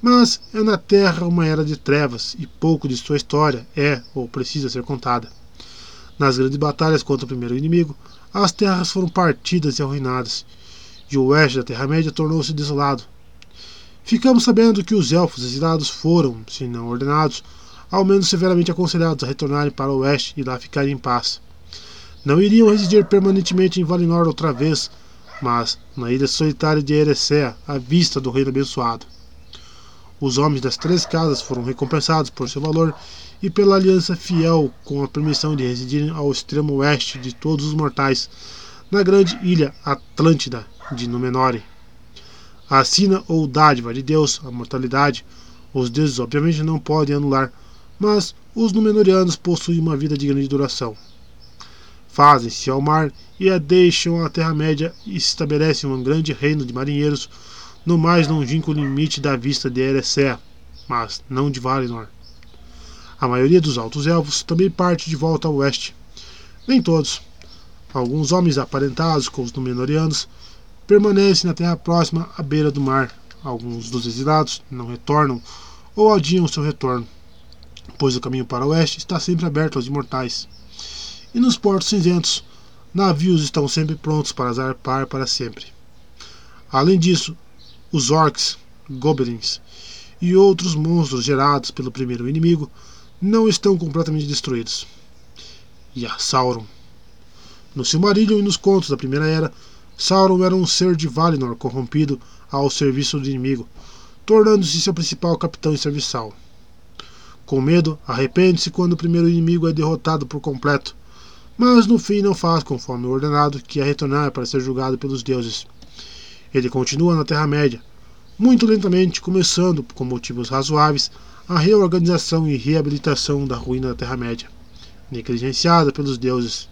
Mas é na Terra uma era de trevas e pouco de sua história é ou precisa ser contada. Nas grandes batalhas contra o primeiro inimigo, as terras foram partidas e arruinadas, e o oeste da Terra-média tornou-se desolado. Ficamos sabendo que os elfos exilados foram, se não ordenados, ao menos severamente aconselhados a retornarem para o oeste e lá ficarem em paz. Não iriam residir permanentemente em Valinor outra vez, mas na ilha solitária de Erecea, à vista do reino abençoado. Os homens das três casas foram recompensados por seu valor e pela aliança fiel com a permissão de residirem ao extremo oeste de todos os mortais, na grande ilha Atlântida de Númenor. A sina ou dádiva de Deus, a mortalidade, os deuses obviamente não podem anular, mas os Númenóreanos possuem uma vida de grande duração fazem-se ao mar e a deixam a Terra-média e se estabelecem um grande reino de marinheiros no mais longínquo limite da vista de Erecea, mas não de Valinor. A maioria dos altos elfos também parte de volta ao oeste. Nem todos. Alguns homens aparentados com os Númenóreanos permanecem na terra próxima à beira do mar. Alguns dos exilados não retornam ou adiam seu retorno, pois o caminho para o oeste está sempre aberto aos imortais. E nos portos cinzentos, navios estão sempre prontos para zarpar para sempre. Além disso, os orcs, goblins e outros monstros gerados pelo primeiro inimigo não estão completamente destruídos. E a Sauron. No Silmarillion e nos contos da Primeira Era, Sauron era um ser de Valinor corrompido ao serviço do inimigo, tornando-se seu principal capitão e serviçal. Com medo, arrepende-se quando o primeiro inimigo é derrotado por completo mas no fim não faz conforme o ordenado, que é retornar para ser julgado pelos deuses. Ele continua na Terra-média, muito lentamente, começando, com motivos razoáveis, a reorganização e reabilitação da ruína da Terra-média, negligenciada pelos deuses.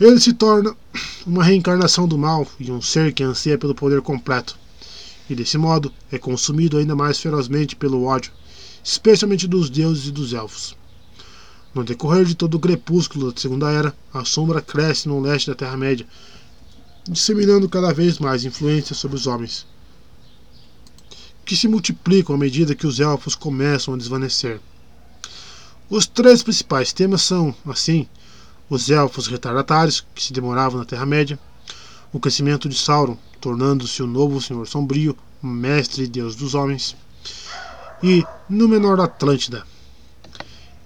Ele se torna uma reencarnação do mal e um ser que anseia pelo poder completo, e desse modo é consumido ainda mais ferozmente pelo ódio, especialmente dos deuses e dos elfos. No decorrer de todo o crepúsculo da Segunda Era, a sombra cresce no leste da Terra-média, disseminando cada vez mais influência sobre os homens, que se multiplicam à medida que os elfos começam a desvanecer. Os três principais temas são, assim, os elfos retardatários, que se demoravam na Terra-média, o crescimento de Sauron, tornando-se o novo Senhor Sombrio, mestre e deus dos homens, e Númenor Atlântida,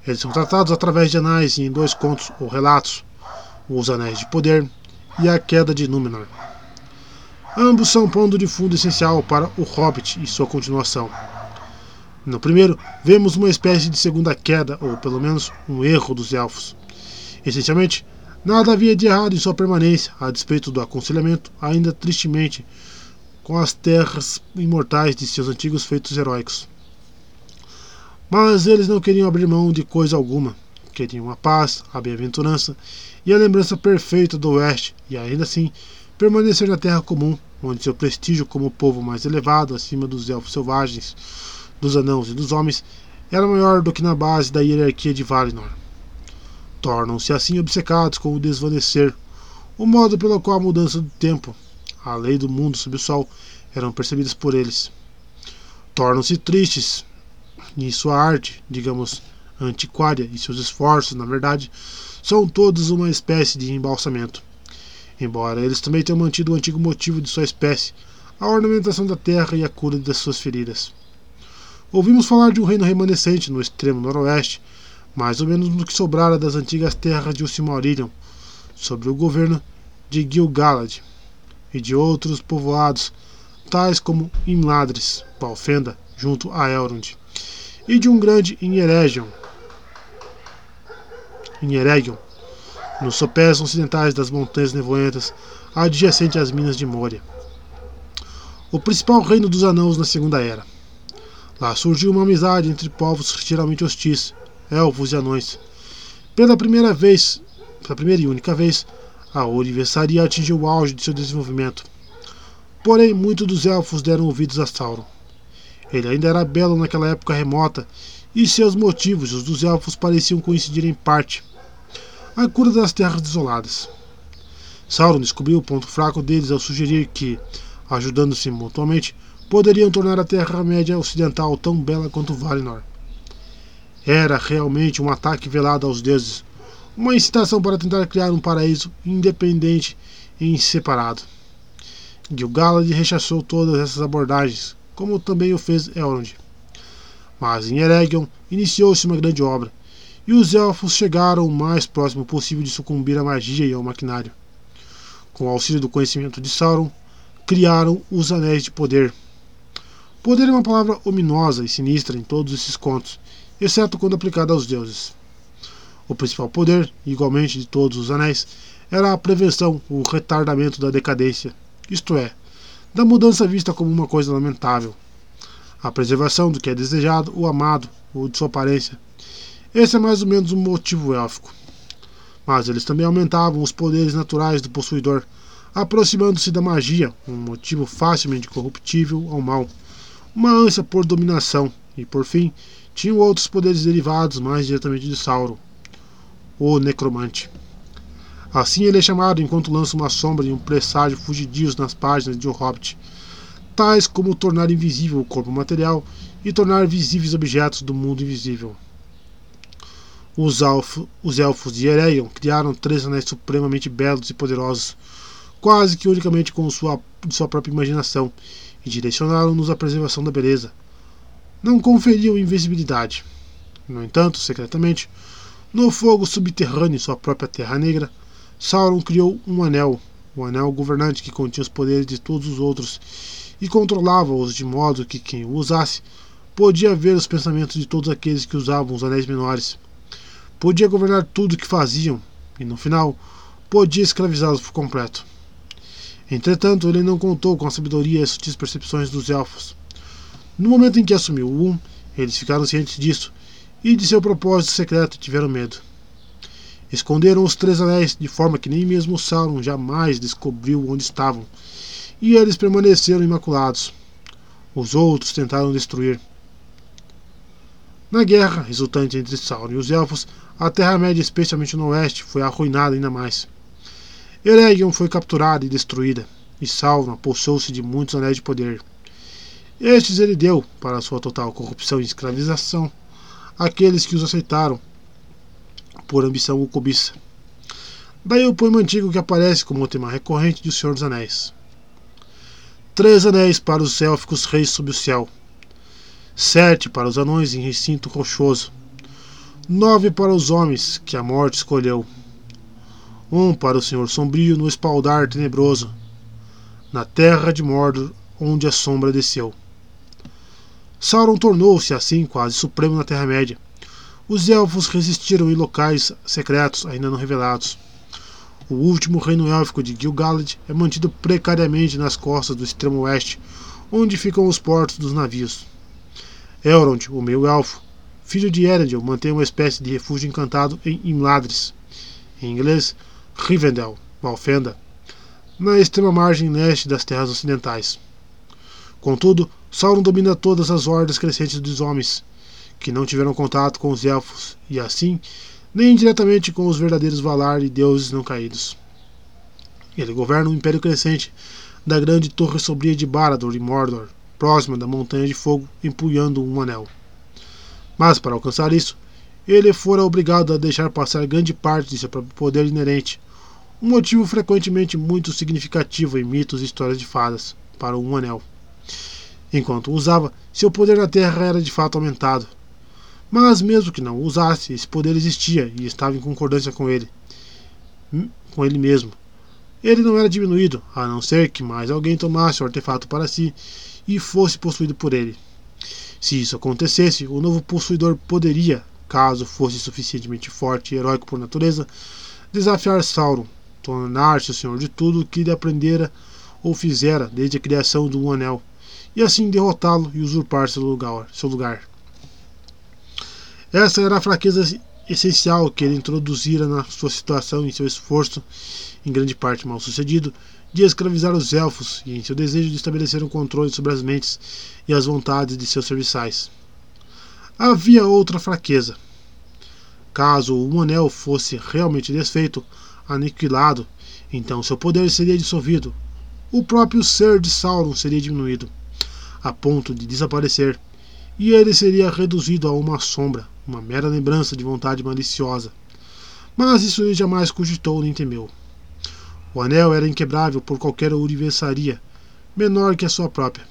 eles são tratados através de anais em dois contos ou relatos, Os Anéis de Poder e A Queda de Númenor. Ambos são ponto de fundo essencial para O Hobbit e sua continuação. No primeiro, vemos uma espécie de segunda queda, ou pelo menos um erro dos elfos. Essencialmente, nada havia de errado em sua permanência, a despeito do aconselhamento, ainda tristemente, com as terras imortais de seus antigos feitos heróicos. Mas eles não queriam abrir mão de coisa alguma. Queriam a paz, a bem-aventurança e a lembrança perfeita do Oeste, e ainda assim permanecer na Terra Comum, onde seu prestígio como povo mais elevado, acima dos elfos selvagens, dos anãos e dos homens, era maior do que na base da hierarquia de Valinor. Tornam-se assim obcecados com o desvanecer, o modo pelo qual a mudança do tempo, a lei do mundo sob o sol, eram percebidas por eles. Tornam-se tristes e sua arte, digamos, antiquária e seus esforços, na verdade, são todos uma espécie de embalsamento. Embora eles também tenham mantido o antigo motivo de sua espécie, a ornamentação da terra e a cura das suas feridas. Ouvimos falar de um reino remanescente no extremo noroeste, mais ou menos no que sobrara das antigas terras de Silmarillion, sob o governo de Gil-galad, e de outros povoados, tais como Imladris, Valfenda, junto a Elrond, e de um grande em Eregion, nos sopés ocidentais das montanhas nevoentas adjacente às minas de Moria. O principal reino dos anãos na Segunda Era. Lá surgiu uma amizade entre povos geralmente hostis, elfos e anões. Pela primeira vez, pela primeira e única vez, a Olivesaria atingiu o auge de seu desenvolvimento. Porém, muitos dos elfos deram ouvidos a Sauron. Ele ainda era belo naquela época remota, e seus motivos, os dos elfos, pareciam coincidir em parte. A cura das terras desoladas. Sauron descobriu o ponto fraco deles ao sugerir que, ajudando-se mutuamente, poderiam tornar a Terra-média Ocidental tão bela quanto Valinor. Era realmente um ataque velado aos deuses, uma incitação para tentar criar um paraíso independente e separado. Gil-galad rechaçou todas essas abordagens, como também o fez Elrond. Mas em Eregion iniciou-se uma grande obra, e os elfos chegaram o mais próximo possível de sucumbir à magia e ao maquinário. Com o auxílio do conhecimento de Sauron, criaram os Anéis de Poder. Poder é uma palavra ominosa e sinistra em todos esses contos, exceto quando aplicada aos deuses. O principal poder, igualmente de todos os anéis, era a prevenção, o retardamento da decadência, isto é, da mudança vista como uma coisa lamentável. A preservação do que é desejado, o amado, ou de sua aparência. Esse é mais ou menos o motivo élfico. Mas eles também aumentavam os poderes naturais do possuidor, aproximando-se da magia, um motivo facilmente corruptível ao mal, uma ânsia por dominação, e por fim, tinham outros poderes derivados mais diretamente de Sauron, o necromante. Assim ele é chamado enquanto lança uma sombra e um presságio fugidios nas páginas de O Hobbit, tais como tornar invisível o corpo material e tornar visíveis objetos do mundo invisível. Os, os elfos de Ereion criaram três anéis supremamente belos e poderosos, quase que unicamente com sua, sua própria imaginação, e direcionaram-nos à preservação da beleza. Não conferiam invencibilidade. No entanto, secretamente, no fogo subterrâneo em sua própria Terra Negra, Sauron criou um anel, o anel governante que continha os poderes de todos os outros e controlava-os de modo que quem o usasse podia ver os pensamentos de todos aqueles que usavam os anéis menores. Podia governar tudo o que faziam e, no final, podia escravizá-los por completo. Entretanto, ele não contou com a sabedoria e as sutis percepções dos elfos. No momento em que assumiu o Um, eles ficaram cientes disso e de seu propósito secreto tiveram medo. Esconderam os três anéis de forma que nem mesmo Sauron jamais descobriu onde estavam, e eles permaneceram imaculados. Os outros tentaram destruir. Na guerra resultante entre Sauron e os Elfos, a Terra-média, especialmente no oeste, foi arruinada ainda mais. Eregion foi capturada e destruída, e Sauron apossou-se de muitos anéis de poder. Estes ele deu, para sua total corrupção e escravização, aqueles que os aceitaram por ambição ou cobiça. Daí o poema antigo que aparece como tema recorrente de O Senhor dos Anéis. Três anéis para os élficos reis sob o céu, sete para os anões em recinto rochoso, nove para os homens que a morte escolheu, um para o Senhor sombrio no espaldar tenebroso, na terra de Mordor onde a sombra desceu. Sauron tornou-se assim quase supremo na Terra-média. Os elfos resistiram em locais secretos ainda não revelados. O último reino élfico de Gil-galad é mantido precariamente nas costas do extremo oeste, onde ficam os portos dos navios. Elrond, o meio-elfo, filho de Eredil, mantém uma espécie de refúgio encantado em Imladris, em inglês Rivendell, Valfenda, na extrema margem leste das terras ocidentais. Contudo, Sauron domina todas as hordas crescentes dos homens, que não tiveram contato com os elfos, e assim, nem diretamente com os verdadeiros Valar e deuses não caídos. Ele governa um império crescente da grande torre sombria de Barad-dûr e Mordor, próxima da Montanha de Fogo, empunhando um anel. Mas, para alcançar isso, ele fora obrigado a deixar passar grande parte de seu próprio poder inerente, um motivo frequentemente muito significativo em mitos e histórias de fadas. para um anel. Enquanto usava, seu poder na Terra era de fato aumentado. Mas mesmo que não usasse, esse poder existia e estava em concordância com ele, com ele mesmo. Ele não era diminuído, a não ser que mais alguém tomasse o artefato para si e fosse possuído por ele. Se isso acontecesse, o novo possuidor poderia, caso fosse suficientemente forte e heróico por natureza, desafiar Sauron, tornar-se o senhor de tudo o que ele aprendera ou fizera desde a criação do Um Anel, e assim derrotá-lo e usurpar seu lugar. Seu lugar. Essa era a fraqueza essencial que ele introduzira na sua situação em seu esforço, em grande parte mal sucedido, de escravizar os elfos e em seu desejo de estabelecer um controle sobre as mentes e as vontades de seus serviçais. Havia outra fraqueza. Caso o anel fosse realmente desfeito, aniquilado, então seu poder seria dissolvido. O próprio ser de Sauron seria diminuído, a ponto de desaparecer, e ele seria reduzido a uma sombra, uma mera lembrança de vontade maliciosa. Mas isso ele jamais cogitou nem temeu. O anel era inquebrável por qualquer universaria, menor que a sua própria.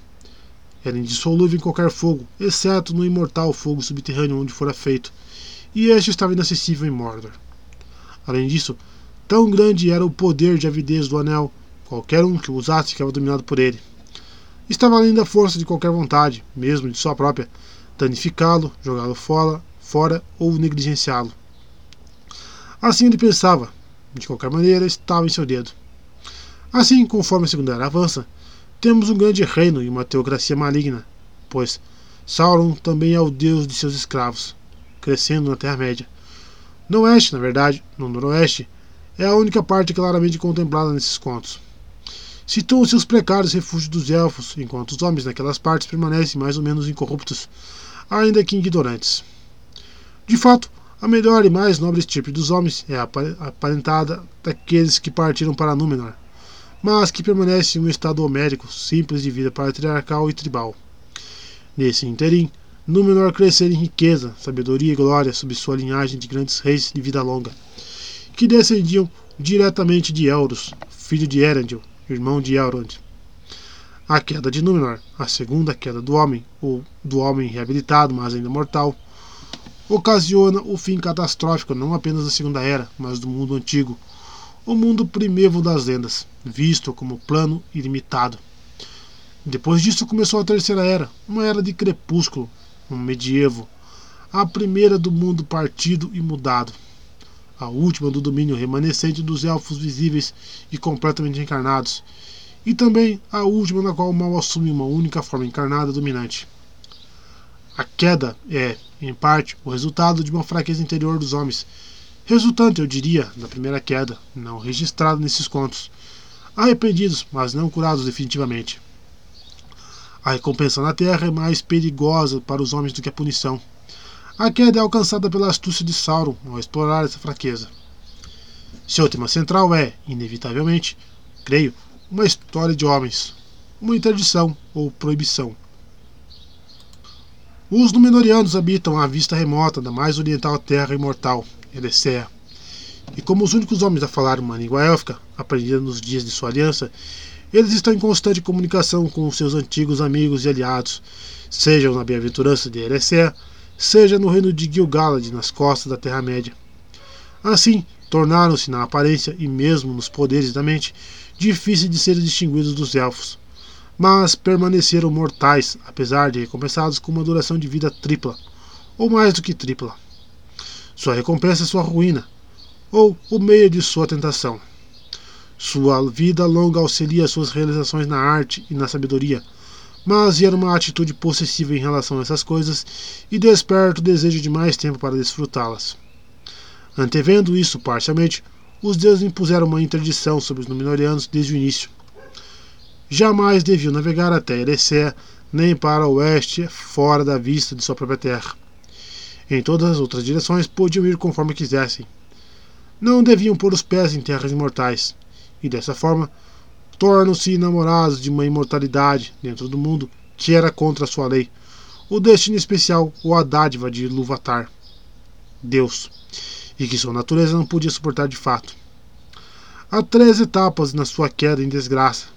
Era indissolúvel em qualquer fogo, exceto no imortal fogo subterrâneo onde fora feito, e este estava inacessível em Mordor. Além disso, tão grande era o poder de avidez do anel, qualquer um que o usasse ficava dominado por ele. Estava além da força de qualquer vontade, mesmo de sua própria, danificá-lo, jogá-lo fora, fora ou negligenciá-lo. Assim ele pensava, de qualquer maneira, estava em seu dedo. Assim, conforme a Segunda Era avança, temos um grande reino e uma teocracia maligna, pois Sauron também é o deus de seus escravos, crescendo na Terra-média. No oeste, na verdade, no noroeste, é a única parte claramente contemplada nesses contos. Citam-se os precários refúgios dos elfos, enquanto os homens naquelas partes permanecem mais ou menos incorruptos, ainda que ignorantes. De fato, a melhor e mais nobre estirpe dos homens é aparentada daqueles que partiram para Númenor, mas que permanece em um estado homérico, simples de vida patriarcal e tribal. Nesse interim, Númenor crescer em riqueza, sabedoria e glória sob sua linhagem de grandes reis de vida longa, que descendiam diretamente de Elros, filho de Erendil, irmão de Elrond. A queda de Númenor, a segunda queda do homem, ou do homem reabilitado, mas ainda mortal, ocasiona o fim catastrófico não apenas da Segunda Era, mas do mundo antigo, o mundo primevo das lendas, visto como plano ilimitado. Depois disso começou a Terceira Era, uma era de crepúsculo, um medievo, a primeira do mundo partido e mudado, a última do domínio remanescente dos elfos visíveis e completamente encarnados, e também a última na qual o mal assume uma única forma encarnada dominante. A queda é, em parte, o resultado de uma fraqueza interior dos homens, resultante, eu diria, da primeira queda, não registrada nesses contos. Arrependidos, mas não curados definitivamente. A recompensa na terra é mais perigosa para os homens do que a punição. A queda é alcançada pela astúcia de Sauron ao explorar essa fraqueza. Seu tema central é, inevitavelmente, creio, uma história de homens, uma interdição ou proibição os Númenóreanos habitam à vista remota da mais oriental terra imortal, Eressëa. E como os únicos homens a falar uma língua élfica, aprendida nos dias de sua aliança, eles estão em constante comunicação com seus antigos amigos e aliados, sejam na bem-aventurança de Eressëa, seja no reino de Gil-galad, nas costas da Terra-média. Assim, tornaram-se na aparência e mesmo nos poderes da mente difíceis de serem distinguidos dos elfos mas permaneceram mortais, apesar de recompensados com uma duração de vida tripla, ou mais do que tripla. Sua recompensa é sua ruína, ou o meio de sua tentação. Sua vida longa auxilia suas realizações na arte e na sabedoria, mas gera uma atitude possessiva em relação a essas coisas e desperta o desejo de mais tempo para desfrutá-las. Antevendo isso parcialmente, os deuses impuseram uma interdição sobre os Númenóreanos desde o início, jamais deviam navegar até Eressé, nem para o oeste, fora da vista de sua própria terra. Em todas as outras direções podiam ir conforme quisessem. Não deviam pôr os pés em terras imortais, e dessa forma tornam-se namorados de uma imortalidade dentro do mundo que era contra sua lei, o destino especial ou a dádiva de Luvatar, Deus, e que sua natureza não podia suportar de fato. Há três etapas na sua queda em desgraça,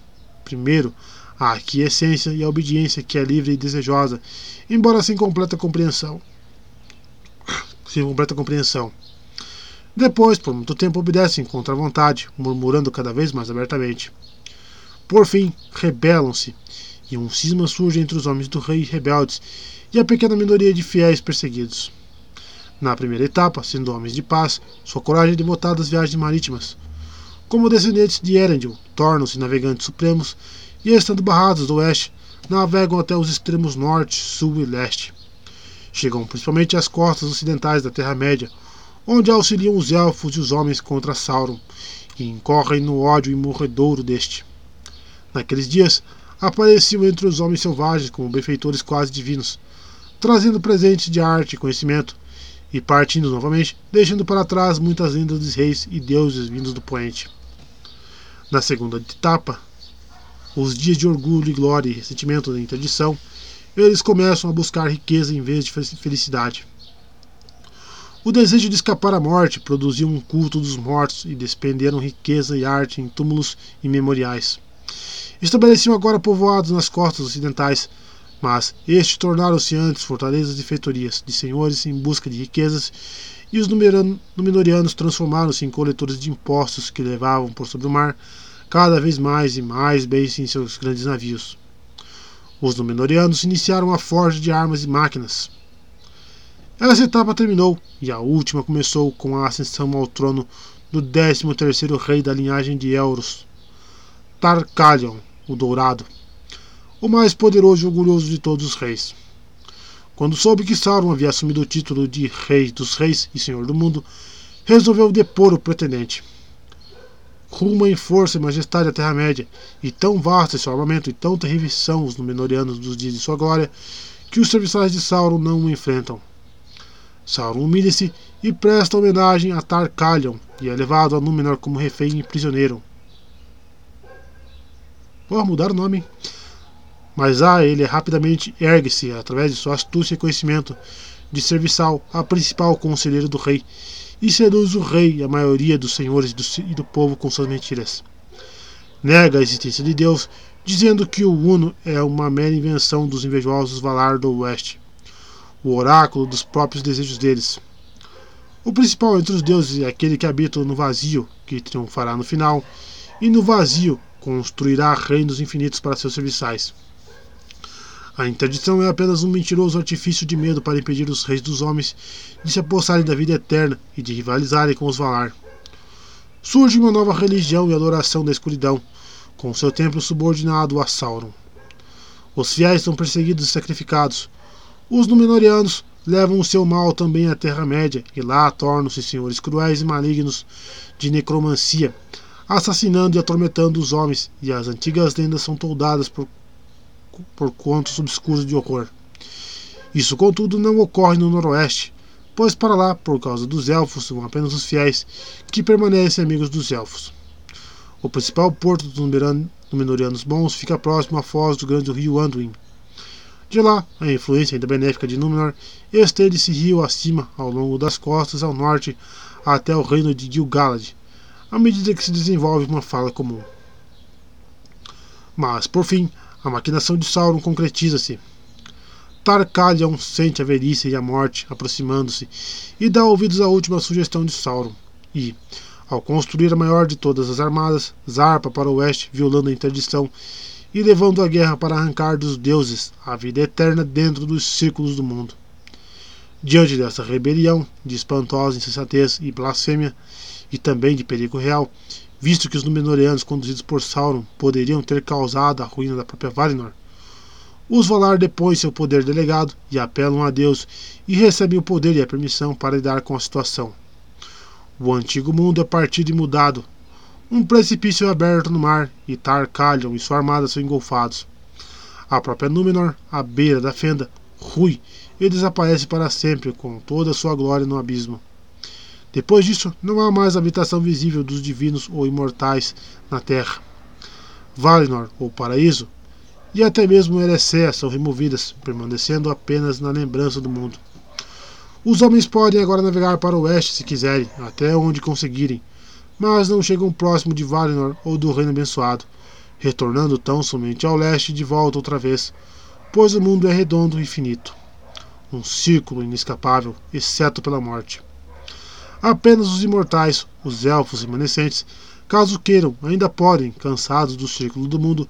Primeiro, a aquiescência e a obediência que é livre e desejosa, embora sem completa compreensão. Sem completa compreensão. Depois, por muito tempo, obedecem contra a vontade, murmurando cada vez mais abertamente. Por fim, rebelam-se, e um cisma surge entre os homens do rei rebeldes e a pequena minoria de fiéis perseguidos. Na primeira etapa, sendo homens de paz, sua coragem é devotada às viagens marítimas. Como descendentes de Erendil, tornam-se navegantes supremos e, estando barrados do oeste, navegam até os extremos norte, sul e leste. Chegam principalmente às costas ocidentais da Terra-média, onde auxiliam os elfos e os homens contra Sauron, e incorrem no ódio imorredouro deste. Naqueles dias, apareciam entre os homens selvagens como benfeitores quase divinos, trazendo presentes de arte e conhecimento, e partindo novamente, deixando para trás muitas lendas dos reis e deuses vindos do poente. Na segunda etapa, os dias de orgulho e glória e ressentimento da interdição, eles começam a buscar riqueza em vez de felicidade. O desejo de escapar à morte produziu um culto dos mortos e despenderam riqueza e arte em túmulos e memoriais. Estabeleciam agora povoados nas costas ocidentais, mas estes tornaram-se antes fortalezas e feitorias de senhores em busca de riquezas, e os Númenóreanos transformaram-se em coletores de impostos que levavam por sobre o mar cada vez mais e mais bens em seus grandes navios. Os Númenóreanos iniciaram a forja de armas e máquinas. Essa etapa terminou e a última começou com a ascensão ao trono do 13º rei da linhagem de Elros, Tarkalion, o Dourado, o mais poderoso e orgulhoso de todos os reis. Quando soube que Sauron havia assumido o título de Rei dos Reis e Senhor do Mundo, resolveu depor o pretendente. Rumo em força e majestade à Terra-média, e tão vasto é seu armamento e tão terríveis são os Númenóreanos dos dias de sua glória, que os serviçais de Sauron não o enfrentam. Sauron humilha-se e presta homenagem a Tarkalion e é levado a Númenor como refém e prisioneiro. Vou mudar o nome. Mas ah, ele rapidamente ergue-se, através de sua astúcia e conhecimento, de serviçal a principal conselheiro do rei, e seduz o rei e a maioria dos senhores e do povo com suas mentiras. Nega a existência de Deus, dizendo que o Uno é uma mera invenção dos invejosos Valar do Oeste, o oráculo dos próprios desejos deles. O principal entre os deuses é aquele que habita no vazio, que triunfará no final, e no vazio construirá reinos infinitos para seus serviçais. A interdição é apenas um mentiroso artifício de medo para impedir os reis dos homens de se apossarem da vida eterna e de rivalizarem com os Valar. Surge uma nova religião e adoração da escuridão, com seu templo subordinado a Sauron. Os fiéis são perseguidos e sacrificados. Os Númenóreanos levam o seu mal também à Terra-média e lá tornam-se senhores cruéis e malignos de necromancia, assassinando e atormentando os homens, e as antigas lendas são toldadas por, por contos obscuros de horror. Isso, contudo, não ocorre no Noroeste, pois para lá, por causa dos elfos, são apenas os fiéis que permanecem amigos dos elfos. O principal porto dos Númenóreanos bons fica próximo à foz do grande rio Anduin. De lá, a influência ainda benéfica de Númenor estende-se rio acima, ao longo das costas ao norte, até o reino de Gil-galad, à medida que se desenvolve uma fala comum. Mas, por fim, a maquinação de Sauron concretiza-se. Tarkalion sente a velhice e a morte aproximando-se e dá ouvidos à última sugestão de Sauron. E, ao construir a maior de todas as armadas, zarpa para o oeste, violando a interdição e levando a guerra para arrancar dos deuses a vida eterna dentro dos círculos do mundo. Diante dessa rebelião, de espantosa insensatez e blasfêmia, e também de perigo real, visto que os Númenóreanos conduzidos por Sauron poderiam ter causado a ruína da própria Valinor. Os Valar depõem seu poder delegado e apelam a Deus e recebem o poder e a permissão para lidar com a situação. O antigo mundo é partido e mudado. Um precipício é aberto no mar e Tarkalion e sua armada são engolfados. A própria Númenor, à beira da fenda, rui e desaparece para sempre com toda a sua glória no abismo. Depois disso, não há mais habitação visível dos divinos ou imortais na terra. Valinor, ou paraíso, e até mesmo Erecea são removidas, permanecendo apenas na lembrança do mundo. Os homens podem agora navegar para o oeste se quiserem, até onde conseguirem, mas não chegam próximo de Valinor ou do Reino Abençoado, retornando tão somente ao leste de volta outra vez, pois o mundo é redondo e finito. Um círculo inescapável, exceto pela morte. Apenas os imortais, os elfos remanescentes, caso queiram, ainda podem, cansados do círculo do mundo,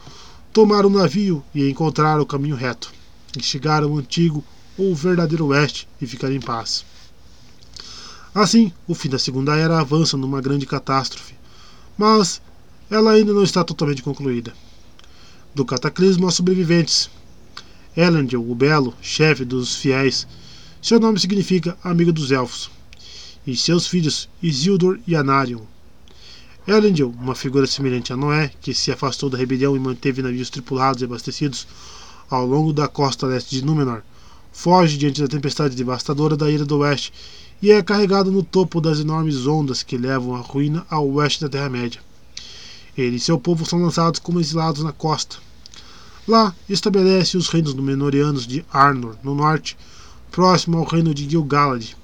tomar um navio e encontrar o caminho reto, e chegar ao antigo ou verdadeiro oeste e ficar em paz. Assim, o fim da Segunda Era avança numa grande catástrofe, mas ela ainda não está totalmente concluída. Do cataclismo aos sobreviventes. Elendil, o Belo, chefe dos fiéis, seu nome significa amigo dos elfos, e seus filhos Isildur e Anarion. Elendil, uma figura semelhante a Noé, que se afastou da rebelião e manteve navios tripulados e abastecidos ao longo da costa leste de Númenor, foge diante da tempestade devastadora da Ilha do Oeste e é carregado no topo das enormes ondas que levam a ruína ao oeste da Terra-média. Ele e seu povo são lançados como exilados na costa. Lá estabelece os reinos Númenóreanos de Arnor, no norte, próximo ao reino de Gil-galad,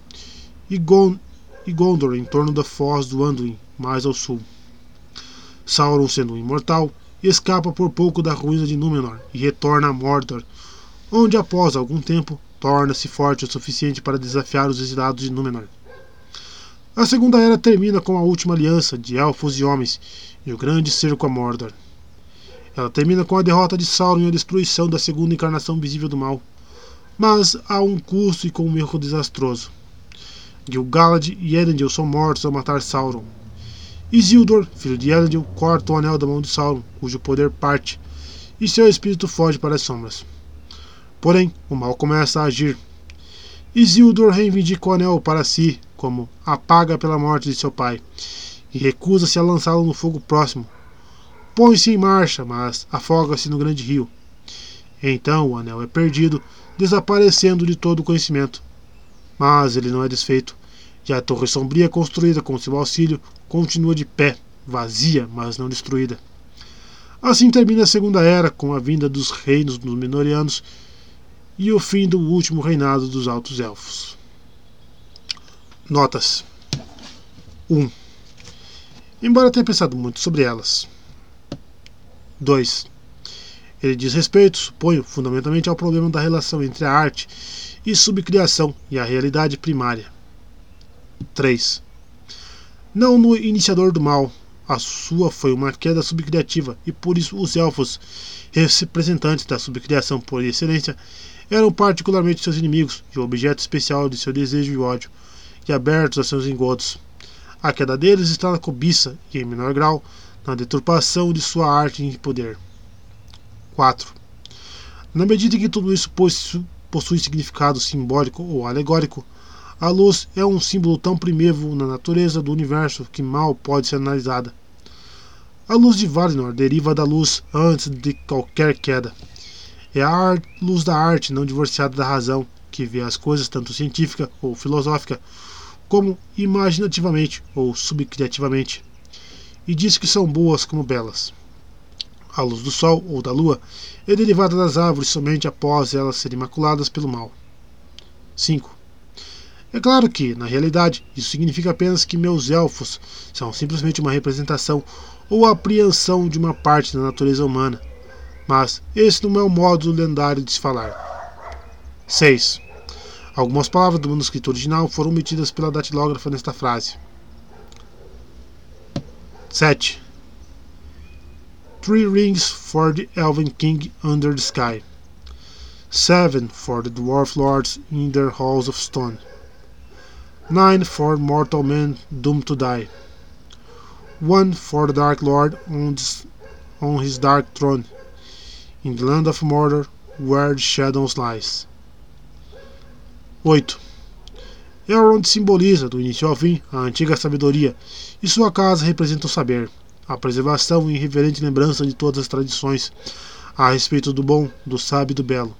e, Gon e Gondor, em torno da foz do Anduin, mais ao sul. Sauron, sendo um imortal, escapa por pouco da ruína de Númenor e retorna a Mordor, onde após algum tempo torna-se forte o suficiente para desafiar os exilados de Númenor. A Segunda Era termina com a última aliança de elfos e homens e o grande cerco a Mordor. Ela termina com a derrota de Sauron e a destruição da segunda encarnação visível do mal, mas a um custo e com um erro desastroso. Gil-galad e Elendil são mortos ao matar Sauron. Isildur, filho de Elendil, corta o anel da mão de Sauron, cujo poder parte, e seu espírito foge para as sombras. Porém, o mal começa a agir. Isildur reivindica o anel para si, como a paga pela morte de seu pai, e recusa-se a lançá-lo no fogo próximo. Põe-se em marcha, mas afoga-se no grande rio. Então o anel é perdido, desaparecendo de todo o conhecimento. Mas ele não é desfeito, e a torre sombria construída com seu auxílio continua de pé, vazia, mas não destruída. Assim termina a Segunda Era, com a vinda dos reinos dos Menorianos e o fim do último reinado dos Altos Elfos. Notas 1. Embora tenha pensado muito sobre elas. 2. Ele diz respeito, suponho, fundamentalmente ao problema da relação entre a arte e subcriação e a realidade primária. 3. Não no iniciador do mal, a sua foi uma queda subcriativa e por isso os elfos, representantes da subcriação por excelência, eram particularmente seus inimigos e objeto especial de seu desejo e ódio, e abertos a seus engodos. A queda deles está na cobiça e, em menor grau, na deturpação de sua arte e poder. 4. Na medida em que tudo isso possui significado simbólico ou alegórico, a luz é um símbolo tão primevo na natureza do universo que mal pode ser analisada. A luz de Valinor deriva da luz antes de qualquer queda. É a luz da arte, não divorciada da razão, que vê as coisas tanto científica ou filosófica como imaginativamente ou subcriativamente, e diz que são boas como belas. A luz do sol ou da lua é derivada das árvores somente após elas serem maculadas pelo mal. 5. É claro que, na realidade, isso significa apenas que meus elfos são simplesmente uma representação ou apreensão de uma parte da natureza humana mas esse não é o modo lendário de se falar. 6. Algumas palavras do manuscrito original foram omitidas pela datilógrafa nesta frase. 7. Three rings for the Elven King under the sky. Seven for the Dwarf Lords in their halls of stone. Nine for mortal men doomed to die. One for the Dark Lord on, on his dark throne in the land of Mordor, where the shadows lies. 8. Elrond simboliza, do início ao fim, a antiga sabedoria, e sua casa representa o saber, a preservação e irreverente lembrança de todas as tradições a respeito do bom, do sábio e do belo.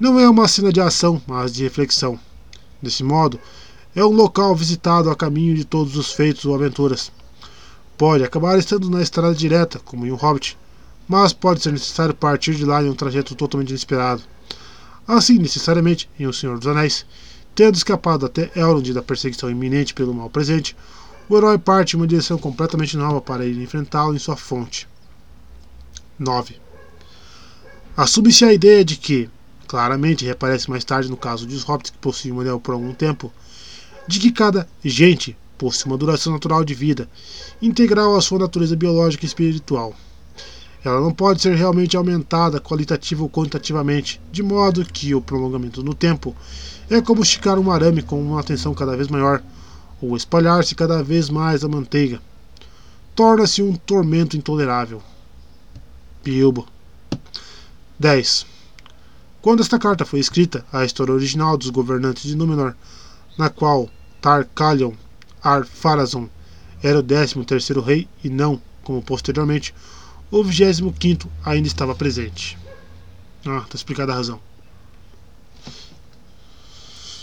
Não é uma cena de ação, mas de reflexão. Desse modo, é um local visitado a caminho de todos os feitos ou aventuras. Pode acabar estando na estrada direta, como em um Hobbit, mas pode ser necessário partir de lá em um trajeto totalmente inesperado. Assim, necessariamente, em O Senhor dos Anéis, tendo escapado até Elrond da perseguição iminente pelo mal presente, o herói parte em uma direção completamente nova para ir enfrentá-lo em sua fonte. 9. Assume-se a ideia de que, claramente reaparece mais tarde no caso de hobbits que possuem um anel por algum tempo, de que cada gente possui uma duração natural de vida, integral à sua natureza biológica e espiritual. Ela não pode ser realmente aumentada qualitativa ou quantitativamente, de modo que o prolongamento no tempo é como esticar um arame com uma tensão cada vez maior, ou espalhar-se cada vez mais a manteiga. Torna-se um tormento intolerável. Bilbo. 10. Quando esta carta foi escrita, a história original dos governantes de Númenor, na qual Tar-Kalion Ar-Pharazôn era o 13 terceiro rei e não, como posteriormente, o 25 quinto ainda estava presente. Ah, está explicada a razão.